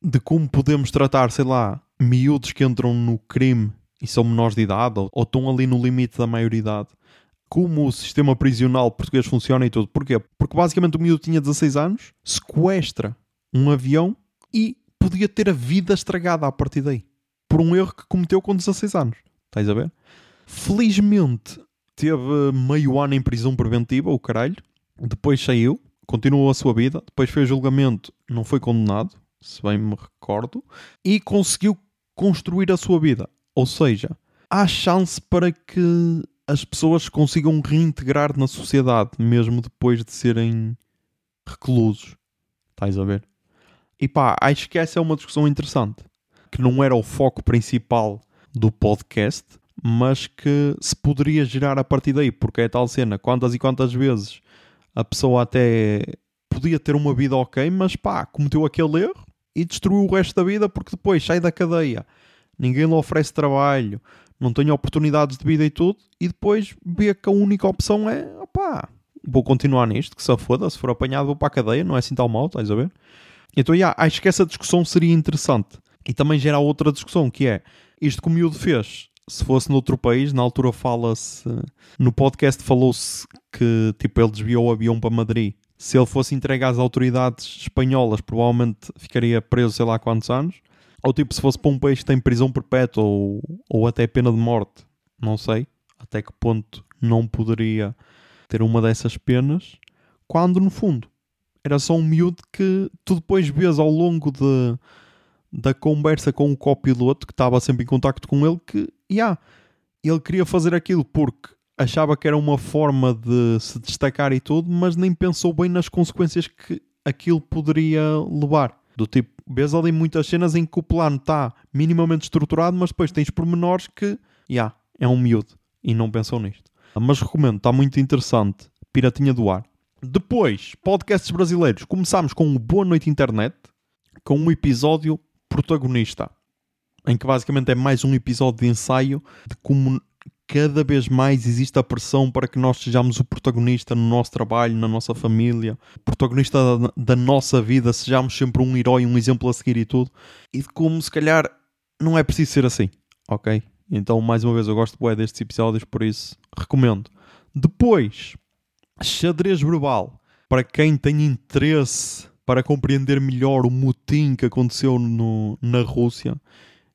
de como podemos tratar, sei lá, miúdos que entram no crime e são menores de idade ou, ou estão ali no limite da maioridade. Como o sistema prisional português funciona e tudo. Porquê? Porque basicamente o miúdo tinha 16 anos, sequestra um avião e podia ter a vida estragada a partir daí. Por um erro que cometeu com 16 anos. Estás a ver? Felizmente teve meio ano em prisão preventiva, o caralho. Depois saiu, continuou a sua vida. Depois fez julgamento, não foi condenado, se bem me recordo. E conseguiu construir a sua vida. Ou seja, há chance para que as pessoas consigam reintegrar na sociedade, mesmo depois de serem reclusos. Estás a ver? E pá, acho que essa é uma discussão interessante. Que não era o foco principal do podcast, mas que se poderia gerar a partir daí, porque é tal cena, quantas e quantas vezes a pessoa até podia ter uma vida ok, mas pá, cometeu aquele erro e destruiu o resto da vida porque depois sai da cadeia, ninguém lhe oferece trabalho, não tem oportunidades de vida e tudo, e depois vê que a única opção é, opá, vou continuar nisto, que se foda, se for apanhado vou para a cadeia, não é assim tão mal, estás a ver? Então, yeah, acho que essa discussão seria interessante. E também gera outra discussão, que é, isto que o miúdo fez se fosse noutro país, na altura fala-se. No podcast falou-se que tipo, ele desviou o avião para Madrid. Se ele fosse entregue às autoridades espanholas, provavelmente ficaria preso sei lá quantos anos. Ou tipo, se fosse para um país que tem prisão perpétua ou, ou até pena de morte, não sei até que ponto não poderia ter uma dessas penas, quando no fundo era só um miúdo que tu depois vês ao longo de, da conversa com o copiloto que estava sempre em contacto com ele que, yeah, ele queria fazer aquilo porque achava que era uma forma de se destacar e tudo, mas nem pensou bem nas consequências que aquilo poderia levar. Do tipo, vês ali muitas cenas em que o plano está minimamente estruturado, mas depois tens pormenores que, yeah, é um miúdo e não pensou nisto. Mas recomendo, está muito interessante. Piratinha do Ar. Depois, podcasts brasileiros. Começámos com o Boa Noite Internet, com um episódio protagonista, em que basicamente é mais um episódio de ensaio de como cada vez mais existe a pressão para que nós sejamos o protagonista no nosso trabalho, na nossa família, protagonista da, da nossa vida, sejamos sempre um herói, um exemplo a seguir e tudo, e de como se calhar não é preciso ser assim, ok? Então, mais uma vez, eu gosto bué destes episódios, por isso recomendo. Depois, xadrez verbal. Para quem tem interesse para compreender melhor o motim que aconteceu no, na Rússia,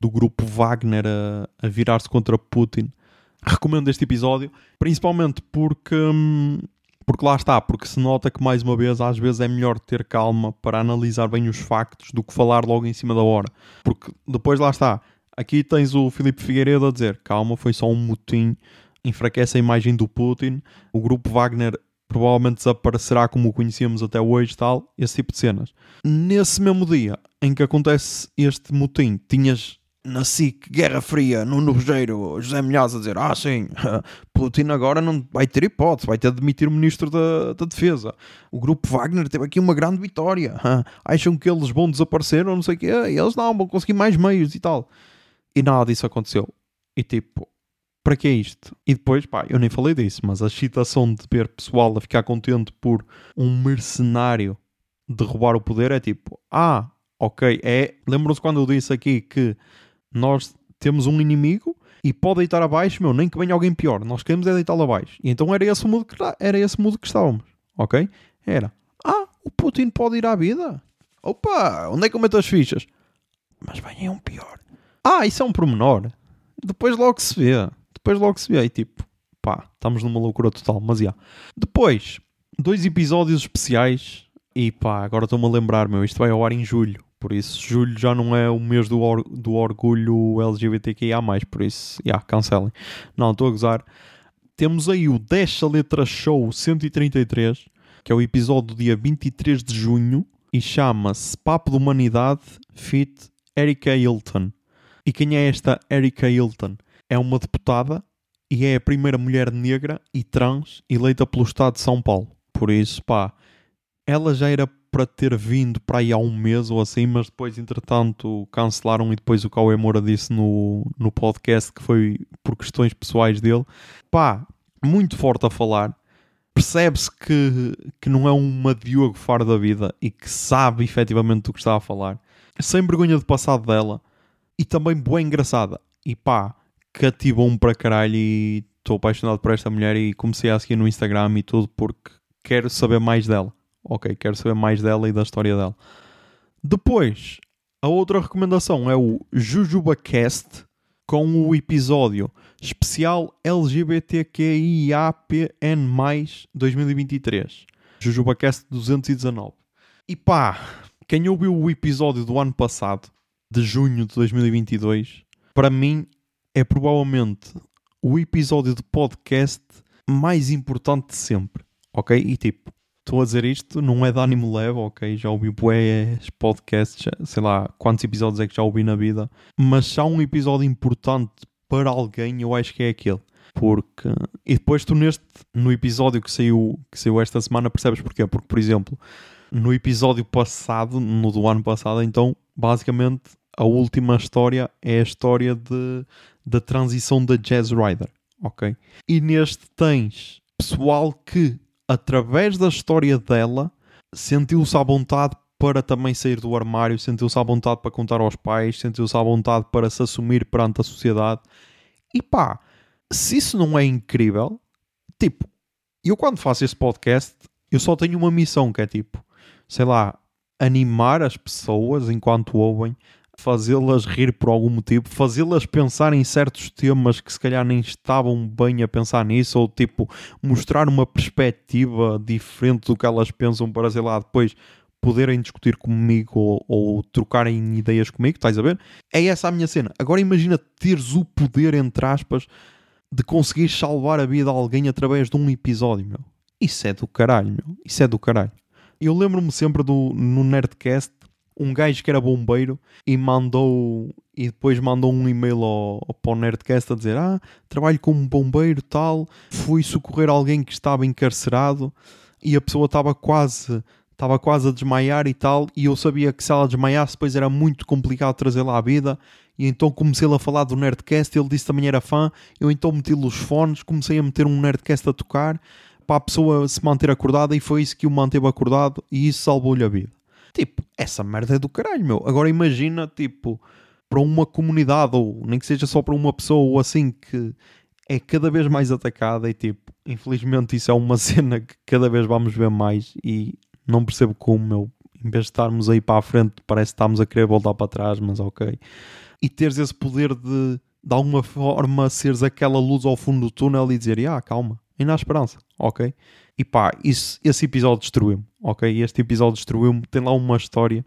do grupo Wagner a, a virar-se contra Putin, recomendo este episódio, principalmente porque, hum, porque lá está, porque se nota que mais uma vez, às vezes é melhor ter calma para analisar bem os factos do que falar logo em cima da hora. Porque depois lá está, aqui tens o Filipe Figueiredo a dizer: calma, foi só um motim, enfraquece a imagem do Putin, o grupo Wagner provavelmente desaparecerá como o conhecíamos até hoje, tal, esse tipo de cenas. Nesse mesmo dia em que acontece este motim, tinhas na SIC, Guerra Fria, no Novejeiro, José Milhaz a dizer: Ah, sim, Putin agora não vai ter hipótese, vai ter de demitir o Ministro da, da Defesa. O grupo Wagner teve aqui uma grande vitória. Acham que eles vão desaparecer ou não sei o quê? Eles não, vão conseguir mais meios e tal. E nada disso aconteceu. E tipo, para que é isto? E depois, pá, eu nem falei disso, mas a excitação de ver pessoal a ficar contente por um mercenário derrubar o poder é tipo, ah, ok, é. Lembram-se quando eu disse aqui que nós temos um inimigo e pode deitar abaixo, meu, nem que venha alguém pior, nós queremos é deitá-lo abaixo. E então era esse o mundo que, era esse mundo que estávamos, ok? Era, ah, o Putin pode ir à vida? Opa, onde é que eu meto as fichas? Mas vem um pior. Ah, isso é um pormenor. Depois logo se vê. Depois logo se vê. E tipo, pá, estamos numa loucura total. Mas já. Depois, dois episódios especiais. E pá, agora estou-me a lembrar, meu. Isto vai ao ar em julho. Por isso, julho já não é o mês do, or do orgulho LGBTQIA. Por isso, já, yeah, cancelem. Não, estou a gozar. Temos aí o Deixa Letra Show 133, que é o episódio do dia 23 de junho. E chama-se Papo de Humanidade Fit Erika Hilton. E quem é esta Erika Hilton? É uma deputada e é a primeira mulher negra e trans eleita pelo Estado de São Paulo. Por isso, pá, ela já era para ter vindo para aí há um mês ou assim, mas depois, entretanto, cancelaram e depois o Cauê Moura disse no, no podcast que foi por questões pessoais dele. Pá, muito forte a falar. Percebe-se que, que não é uma Diogo fora da vida e que sabe efetivamente do que está a falar. Sem vergonha de passado dela e também boa engraçada. E pá, cativou-me para caralho e estou apaixonado por esta mulher e comecei a seguir no Instagram e tudo porque quero saber mais dela. Ok, quero saber mais dela e da história dela. Depois, a outra recomendação é o JujubaCast com o episódio especial LGBTQIAPN+, 2023. JujubaCast 219. E pá, quem ouviu o episódio do ano passado de junho de 2022, para mim é provavelmente o episódio de podcast mais importante de sempre, ok? E tipo, estou a dizer isto, não é de ânimo leve, ok? Já ouvi bués podcasts, sei lá quantos episódios é que já ouvi na vida, mas se há um episódio importante para alguém, eu acho que é aquele. Porque, e depois tu neste, no episódio que saiu, que saiu esta semana, percebes porquê? Porque, por exemplo, no episódio passado, no do ano passado, então, basicamente, a última história é a história de, da transição da Jazz Rider, ok? E neste tens pessoal que, através da história dela, sentiu-se à vontade para também sair do armário, sentiu-se à vontade para contar aos pais, sentiu-se à vontade para se assumir perante a sociedade. E pá, se isso não é incrível, tipo, eu quando faço este podcast, eu só tenho uma missão que é tipo, sei lá, animar as pessoas enquanto ouvem, fazê-las rir por algum motivo, fazê-las pensar em certos temas que se calhar nem estavam bem a pensar nisso, ou tipo, mostrar uma perspectiva diferente do que elas pensam para, sei lá, depois poderem discutir comigo ou, ou trocarem ideias comigo, estás a ver? É essa a minha cena. Agora imagina teres o poder, entre aspas, de conseguir salvar a vida de alguém através de um episódio, meu. Isso é do caralho, meu. Isso é do caralho. Eu lembro-me sempre do, no Nerdcast, um gajo que era bombeiro e mandou e depois mandou um e-mail ao, ao, para o Nerdcast a dizer ah, trabalho como bombeiro tal, fui socorrer alguém que estava encarcerado e a pessoa estava quase estava quase a desmaiar e tal, e eu sabia que se ela desmaiasse depois era muito complicado trazê-la à vida, e então comecei a falar do Nerdcast, ele disse também era fã, eu então meti-lhe os fones, comecei a meter um Nerdcast a tocar, para a pessoa se manter acordada, e foi isso que o manteve acordado, e isso salvou-lhe a vida. Tipo, essa merda é do caralho, meu. Agora imagina, tipo, para uma comunidade, ou nem que seja só para uma pessoa, ou assim, que é cada vez mais atacada, e tipo, infelizmente isso é uma cena que cada vez vamos ver mais, e não percebo como, meu. Em vez de estarmos aí para a frente, parece que estamos a querer voltar para trás, mas ok. E teres esse poder de, de alguma forma, seres aquela luz ao fundo do túnel e dizer, ah, calma, ainda há esperança, ok? E pá, isso, esse episódio destruiu-me, ok? Este episódio destruiu-me, tem lá uma história,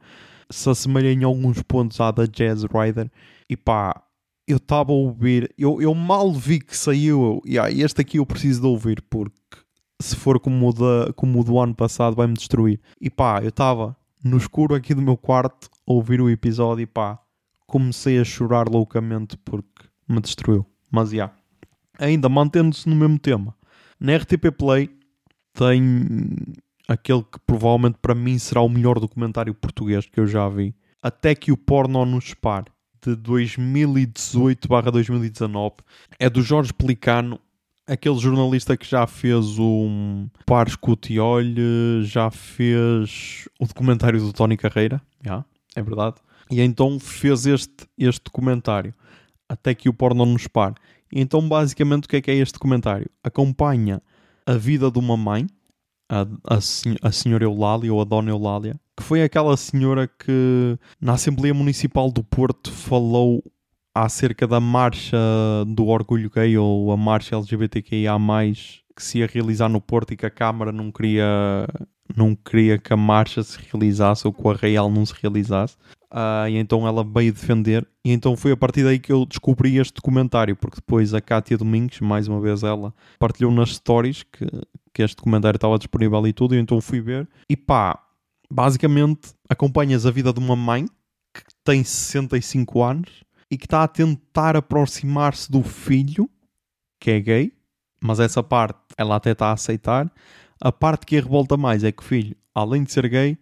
se assemelha em alguns pontos à da Jazz Rider, e pá, eu estava a ouvir, eu, eu mal vi que saiu, yeah, este aqui eu preciso de ouvir, porque se for como o, da, como o do ano passado, vai-me destruir. E pá, eu estava no escuro aqui do meu quarto a ouvir o episódio e pá, comecei a chorar loucamente porque me destruiu. Mas já. Yeah. Ainda mantendo-se no mesmo tema. Na RTP Play tem aquele que provavelmente para mim será o melhor documentário português que eu já vi. Até que o porno nos pare. De 2018-2019. É do Jorge Pelicano aquele jornalista que já fez o Pares Cutiolho, já fez o documentário do Tony Carreira, yeah, é verdade, e então fez este, este documentário, até que o porno nos pare. E então, basicamente, o que é que é este documentário? Acompanha a vida de uma mãe, a, a, a senhora Eulália ou a dona Eulália, que foi aquela senhora que na Assembleia Municipal do Porto falou acerca da marcha do orgulho gay ou a marcha LGBTQIA+, que se ia realizar no Porto e que a Câmara não queria, não queria que a marcha se realizasse ou que o Arraial não se realizasse. Uh, e então ela veio defender. E então foi a partir daí que eu descobri este documentário, porque depois a Cátia Domingos, mais uma vez ela, partilhou nas stories que, que este documentário estava disponível e tudo, e então fui ver. E pá, basicamente acompanhas a vida de uma mãe que tem 65 anos e que está a tentar aproximar-se do filho, que é gay, mas essa parte ela até está a aceitar. A parte que a revolta mais é que o filho, além de ser gay,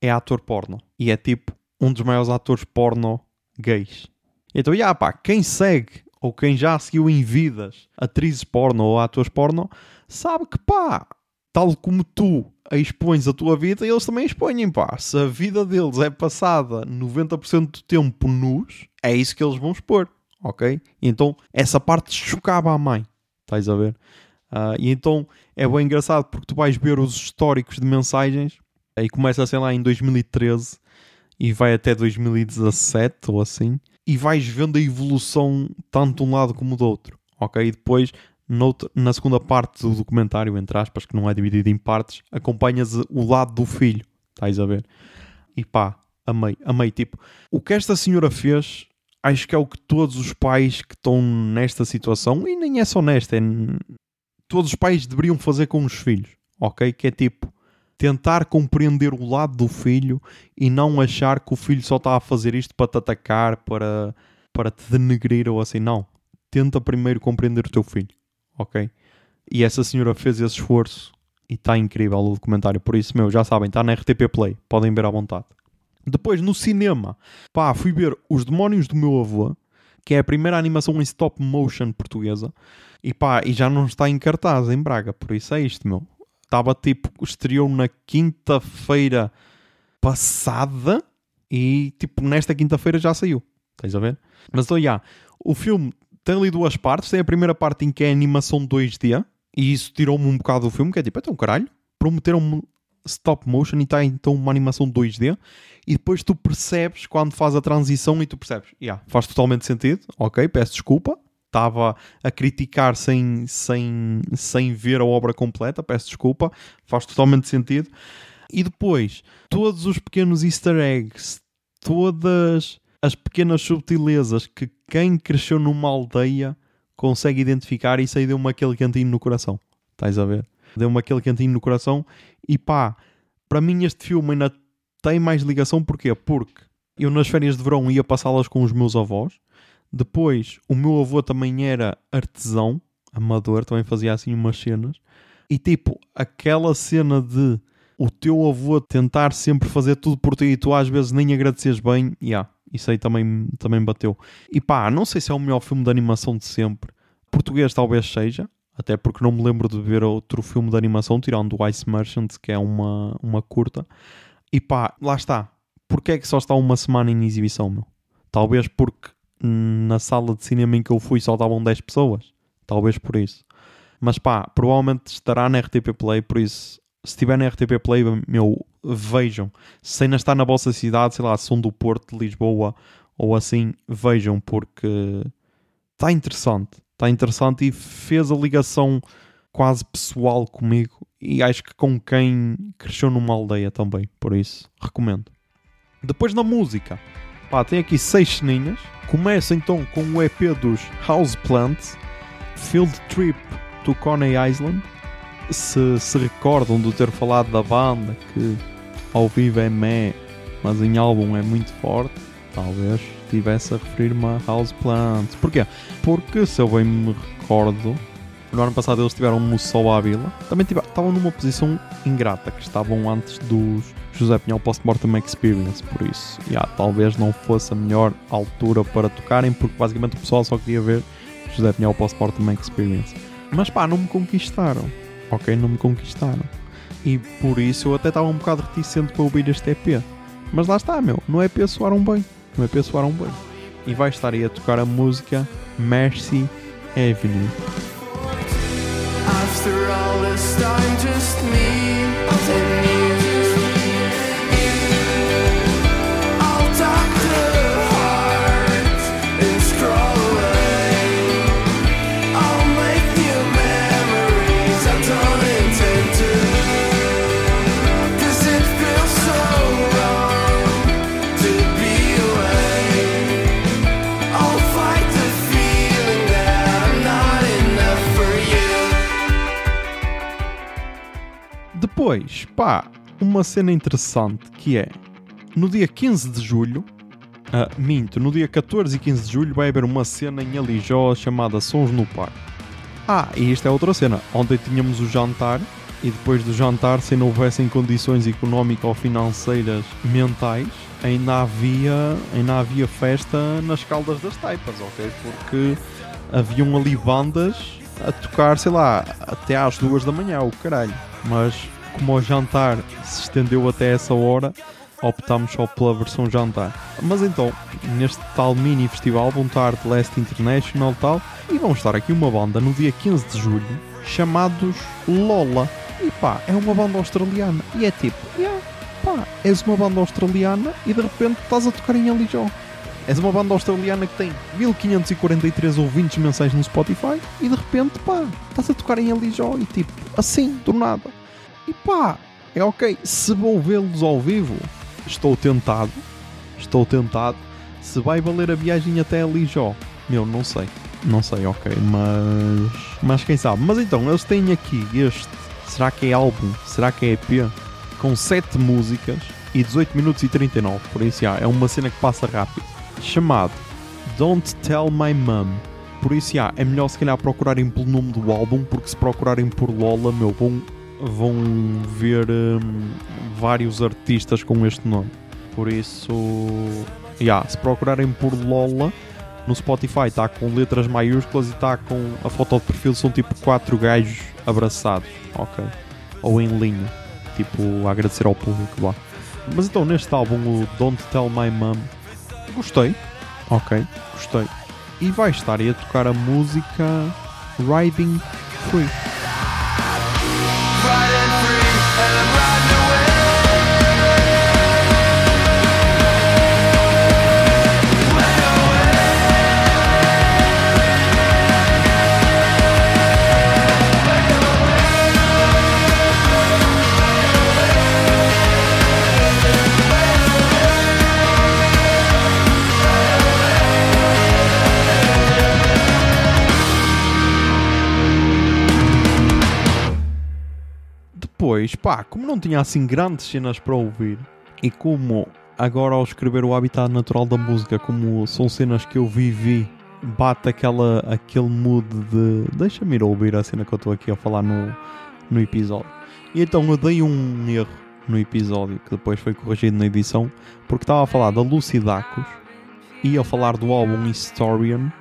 é ator porno. E é tipo um dos maiores atores porno gays. Então, já pá, quem segue ou quem já seguiu em vidas atrizes porno ou atores porno, sabe que pá, tal como tu expões a tua vida, eles também expõem, pá. Se a vida deles é passada 90% do tempo nus, é isso que eles vão expor, ok? Então, essa parte chocava a mãe, estás a ver? Uh, e então, é bem engraçado porque tu vais ver os históricos de mensagens e começa, sei lá, em 2013 e vai até 2017 ou assim, e vais vendo a evolução tanto de um lado como do outro, ok? E depois na segunda parte do documentário, entre aspas, que não é dividido em partes, acompanhas o lado do filho, estás a ver? E pá, amei, amei. Tipo, o que esta senhora fez, acho que é o que todos os pais que estão nesta situação, e nem é só nesta, é... todos os pais deveriam fazer com os filhos, ok? Que é tipo, tentar compreender o lado do filho e não achar que o filho só está a fazer isto para te atacar, para, para te denegrir ou assim. Não. Tenta primeiro compreender o teu filho ok? E essa senhora fez esse esforço e está incrível o documentário. Por isso, meu, já sabem, está na RTP Play, podem ver à vontade. Depois, no cinema, pá, fui ver Os Demónios do Meu Avô, que é a primeira animação em stop motion portuguesa, e pá, e já não está em cartaz em Braga, por isso é isto, meu. Estava tipo, estreou na quinta-feira passada e tipo, nesta quinta-feira já saiu. Estás a ver? Mas então, já, o filme tem ali duas partes. Tem a primeira parte em que é animação 2D, e isso tirou-me um bocado do filme, que é tipo, então caralho, prometeram-me stop motion e está então uma animação 2D, e depois tu percebes quando faz a transição e tu percebes, yeah, faz totalmente sentido, ok, peço desculpa, estava a criticar sem, sem, sem ver a obra completa, peço desculpa, faz totalmente sentido. E depois, todos os pequenos easter eggs, todas as pequenas subtilezas que quem cresceu numa aldeia consegue identificar, isso aí deu-me aquele cantinho no coração. Estás a ver? Deu-me aquele cantinho no coração e pá, para mim este filme ainda tem mais ligação, porquê? Porque eu nas férias de verão ia passá-las com os meus avós, depois o meu avô também era artesão, amador, também fazia assim umas cenas, e tipo, aquela cena de o teu avô tentar sempre fazer tudo por ti e tu às vezes nem agradeces bem, yeah, isso aí também, também bateu. E pá, não sei se é o melhor filme de animação de sempre. Português talvez seja, até porque não me lembro de ver outro filme de animação, tirando o Ice Merchant, que é uma, uma curta. E pá, lá está. Porquê é que só está uma semana em exibição, meu? Talvez porque na sala de cinema em que eu fui só estavam 10 pessoas. Talvez por isso. Mas pá, provavelmente estará na RTP Play, por isso, se estiver na RTP Play, meu, vejam. Se ainda está na vossa cidade, sei lá, são do Porto, de Lisboa ou assim, vejam, porque está interessante. Está interessante e fez a ligação quase pessoal comigo e acho que com quem cresceu numa aldeia também, por isso recomendo. Depois na música, pá, tem aqui seis ceninhas. Começa então com o EP dos Houseplants, Field Trip to Coney Island. Se se recordam de ter falado da banda que ao vivo é meh, mas em álbum é muito forte, talvez estivesse a referir-me a Houseplants. Porquê? Porque se eu bem me recordo, no ano passado eles tiveram no Sol à Vila. Também estavam numa posição ingrata, que estavam antes dos José Pinhal Postmortem Experience, por isso, yeah, talvez não fosse a melhor altura para tocarem, porque basicamente o pessoal só queria ver José Pinhal Postmortem Experience. Mas pá, não me conquistaram, ok? Não me conquistaram. E por isso eu até estava um bocado reticente para ouvir este EP. Mas lá está, meu, no EP soaram bem. No EP soaram bem. E vai estar aí a tocar a música Mercy Avenue. After all this time, just me Depois, pá, uma cena interessante que é no dia 15 de julho, ah, minto, no dia 14 e 15 de julho vai haver uma cena em Alijó chamada Sons no Par. Ah, e isto é outra cena. Ontem tínhamos o jantar e depois do jantar, se não houvessem condições económico-financeiras mentais, ainda havia, ainda havia festa nas Caldas das Taipas, ok? Porque haviam ali bandas a tocar, sei lá, até às duas da manhã, o caralho. Mas como o jantar se estendeu até essa hora, optámos só pela versão jantar. Mas então, neste tal mini festival vão estar The Last International e tal, e vão estar aqui uma banda no dia 15 de julho, chamados Lola. E pá, é uma banda australiana. E é tipo, yeah, pá, és uma banda australiana e de repente estás a tocar em Alijó. És uma banda australiana que tem 1543 ouvintes mensais no Spotify e de repente, pá, estás a tocar em Alijó e tipo, assim, do nada. E pá, é ok. Se vou vê-los ao vivo, estou tentado. Estou tentado. Se vai valer a viagem até Alijó, meu, não sei. Não sei, ok, mas. Mas quem sabe. Mas então, eles têm aqui este. Será que é álbum? Será que é EP? Com 7 músicas e 18 minutos e 39. Por isso, já, é uma cena que passa rápido. Chamado Don't Tell My Mum. Por isso, já, é melhor se calhar procurarem pelo nome do álbum, porque se procurarem por Lola, meu, vão, vão ver hum, vários artistas com este nome. Por isso, já, se procurarem por Lola, no Spotify está com letras maiúsculas e está com a foto de perfil são tipo quatro gajos abraçados, ok? Ou em linha, tipo a agradecer ao público lá. Mas então neste álbum, o Don't Tell My Mum, gostei, ok, gostei. e vai estar aí a tocar a música Riding Free. Depois, pá, como não tinha assim grandes cenas para ouvir e como agora ao escrever o habitat natural da música, como são cenas que eu vivi, bate aquela, aquele mood de deixa-me ir ouvir a cena que eu estou aqui a falar no, no episódio. E então eu dei um erro no episódio que depois foi corrigido na edição porque estava a falar da Lucy Dacus e a falar do álbum Historian,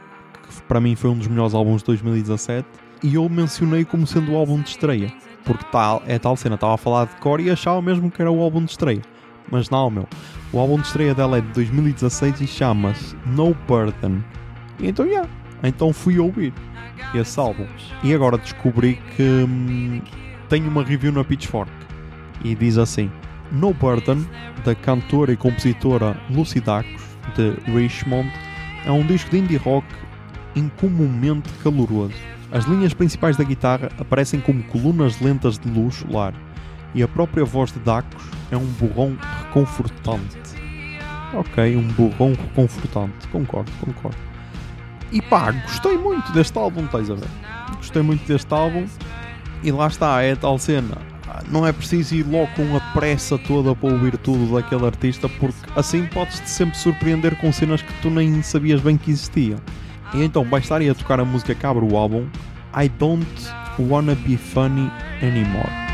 que para mim foi um dos melhores álbuns de 2017, e eu mencionei como sendo o álbum de estreia porque tal, é tal cena, estava a falar de core e achava mesmo que era o álbum de estreia. Mas não, meu. O álbum de estreia dela é de 2016 e chama-se No Burden. E então, yeah. Então fui ouvir esse álbum. E agora descobri que hum, tem uma review na Pitchfork. E diz assim: No Burden, da cantora e compositora Lucy Dacus, de Richmond, é um disco de indie rock incomumente caloroso. As linhas principais da guitarra aparecem como colunas lentas de luz solar e a própria voz de Dacos é um borrão reconfortante. Ok, um borrão reconfortante. Concordo, concordo. E pá, gostei muito deste álbum, estás a ver? Gostei muito deste álbum e lá está, é a tal cena. Não é preciso ir logo com a pressa toda para ouvir tudo daquele artista, porque assim podes-te sempre surpreender com cenas que tu nem sabias bem que existiam. E então vai estar aí a tocar a música que abre o álbum I Don't Wanna Be Funny Anymore.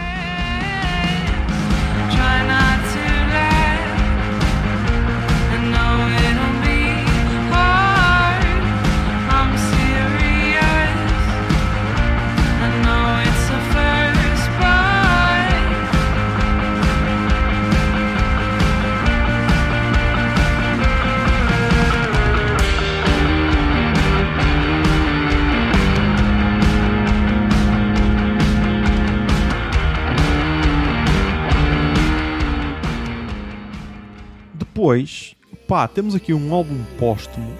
Depois, pá, temos aqui um álbum póstumo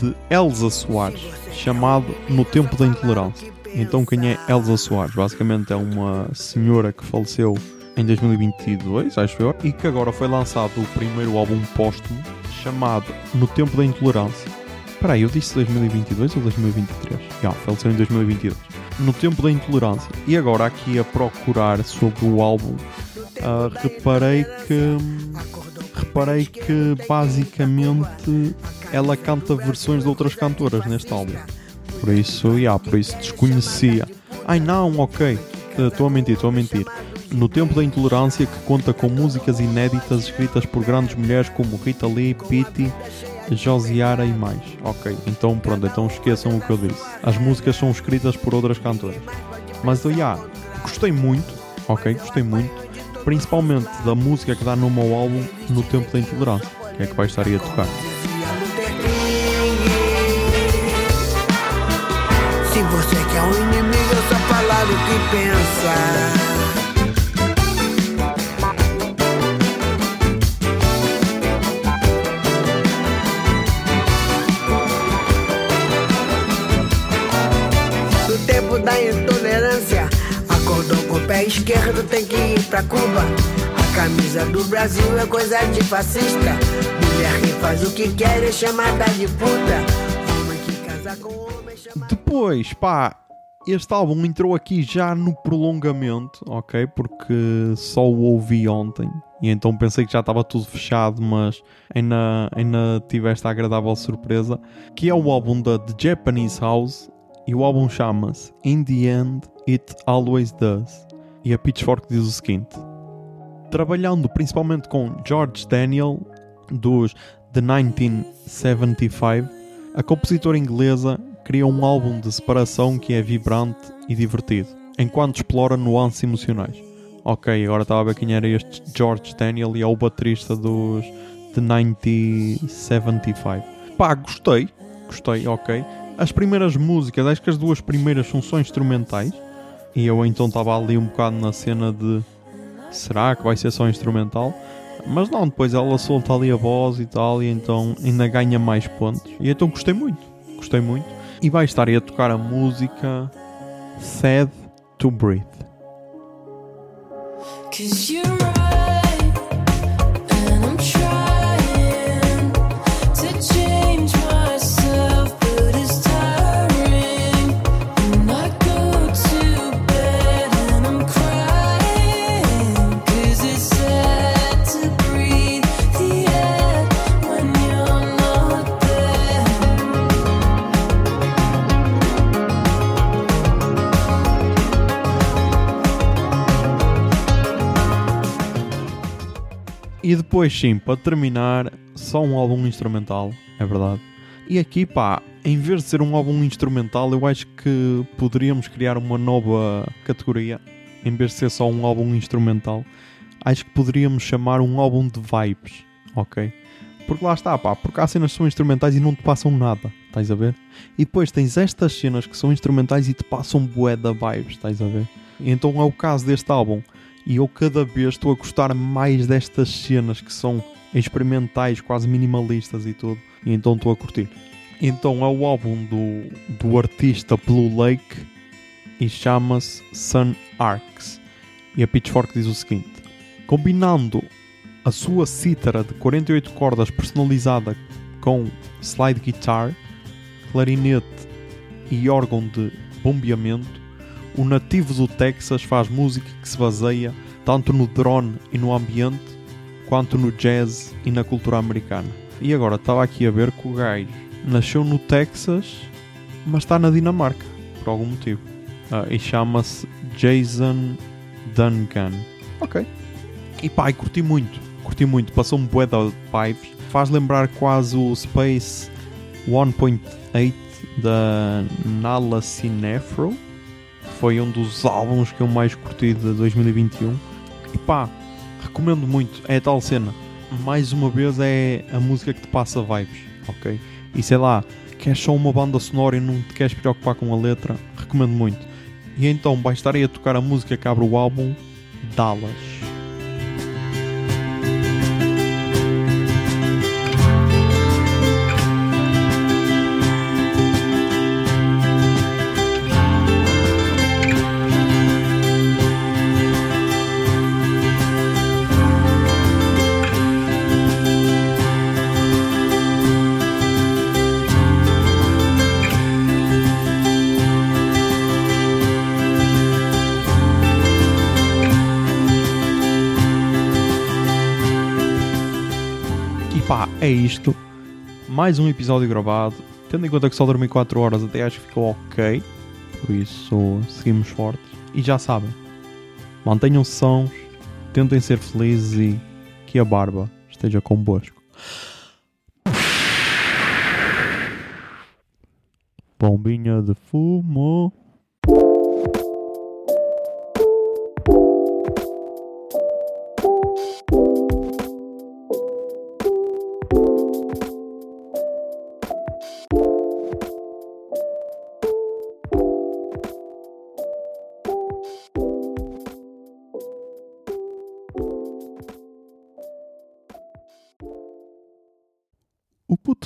de Elsa Soares chamado No Tempo da Intolerância. Então, quem é Elsa Soares? Basicamente é uma senhora que faleceu em 2022, acho eu, e que agora foi lançado o primeiro álbum póstumo chamado No Tempo da Intolerância. Espera aí, eu disse 2022 ou 2023? Já, faleceu em 2022. No Tempo da Intolerância. E agora aqui a procurar sobre o álbum, ah, reparei que... Reparei que basicamente ela canta versões de outras cantoras neste álbum. Por isso, yeah, por isso desconhecia. Ai não, ok. Estou a mentir, estou a mentir. No tempo da intolerância que conta com músicas inéditas escritas por grandes mulheres como Rita Lee, Pitty, Josiara e mais. Ok, então pronto, então esqueçam o que eu disse. As músicas são escritas por outras cantoras. Mas eu, yeah, gostei muito, ok, gostei muito. Principalmente da música que dá no meu álbum No Tempo da Intolerância, que é que vai estar aí a tocar. Se você quer um inimigo, é só falar o que pensa. Da intolerância, acordou com o pé esquerdo, tem que pra Cuba. A camisa do Brasil é coisa de fascista. Mulher que faz o que quer é chamada de puta. Homem que casa com homem é chamada Depois, pá, este álbum entrou aqui já no prolongamento, ok? Porque só o ouvi ontem e então pensei que já estava tudo fechado, mas ainda, ainda tive esta agradável surpresa. Que é o álbum da The Japanese House e o álbum chama-se In the End It Always Does. E a Pitchfork diz o seguinte: trabalhando principalmente com George Daniel dos The 1975, a compositora inglesa cria um álbum de separação que é vibrante e divertido, enquanto explora nuances emocionais. Ok, agora estava a ver quem era este George Daniel e é o baterista dos The 1975. Pá, gostei. gostei, ok. As primeiras músicas, acho que as duas primeiras são só instrumentais. E eu então estava ali um bocado na cena de será que vai ser só instrumental? Mas não, depois ela solta ali a voz e tal, e então ainda ganha mais pontos. E então gostei muito, gostei muito. E vai estar aí a tocar a música Sad to Breathe. Depois, sim, para terminar, só um álbum instrumental, é verdade. E aqui, pá, em vez de ser um álbum instrumental, eu acho que poderíamos criar uma nova categoria. Em vez de ser só um álbum instrumental, acho que poderíamos chamar um álbum de vibes, ok? Porque lá está, pá, porque há cenas que são instrumentais e não te passam nada, estás a ver? E depois tens estas cenas que são instrumentais e te passam bué da vibes, estás a ver? Então é o caso deste álbum. E eu cada vez estou a gostar mais destas cenas que são experimentais, quase minimalistas e tudo. E então estou a curtir. Então é o álbum do, do artista Blue Lake e chama-se Sun Arcs. E a Pitchfork diz o seguinte: combinando a sua cítara de 48 cordas personalizada com slide guitar, clarinete e órgão de bombeamento, o nativo do Texas faz música que se baseia tanto no drone e no ambiente, quanto no jazz e na cultura americana. E agora estava aqui a ver que o gajo nasceu no Texas, mas está na Dinamarca, por algum motivo. Ah, e chama-se Jason Duncan. Ok. E pá, e curti muito, curti muito, passou-me bué da vibes. Faz lembrar quase o Space 1.8 da Nala Cinefro foi um dos álbuns que eu mais curti de 2021. E pá, recomendo muito. É a tal cena. Mais uma vez é a música que te passa vibes, ok? E sei lá, queres só uma banda sonora e não te queres preocupar com a letra, recomendo muito. E então vai estar aí a tocar a música que abre o álbum Dallas. É isto. Mais um episódio gravado. Tendo em conta que só dormi 4 horas, até acho que ficou ok. Por isso, seguimos fortes. E já sabem, mantenham-se sãos, tentem ser felizes e que a barba esteja convosco. Bombinha de fumo.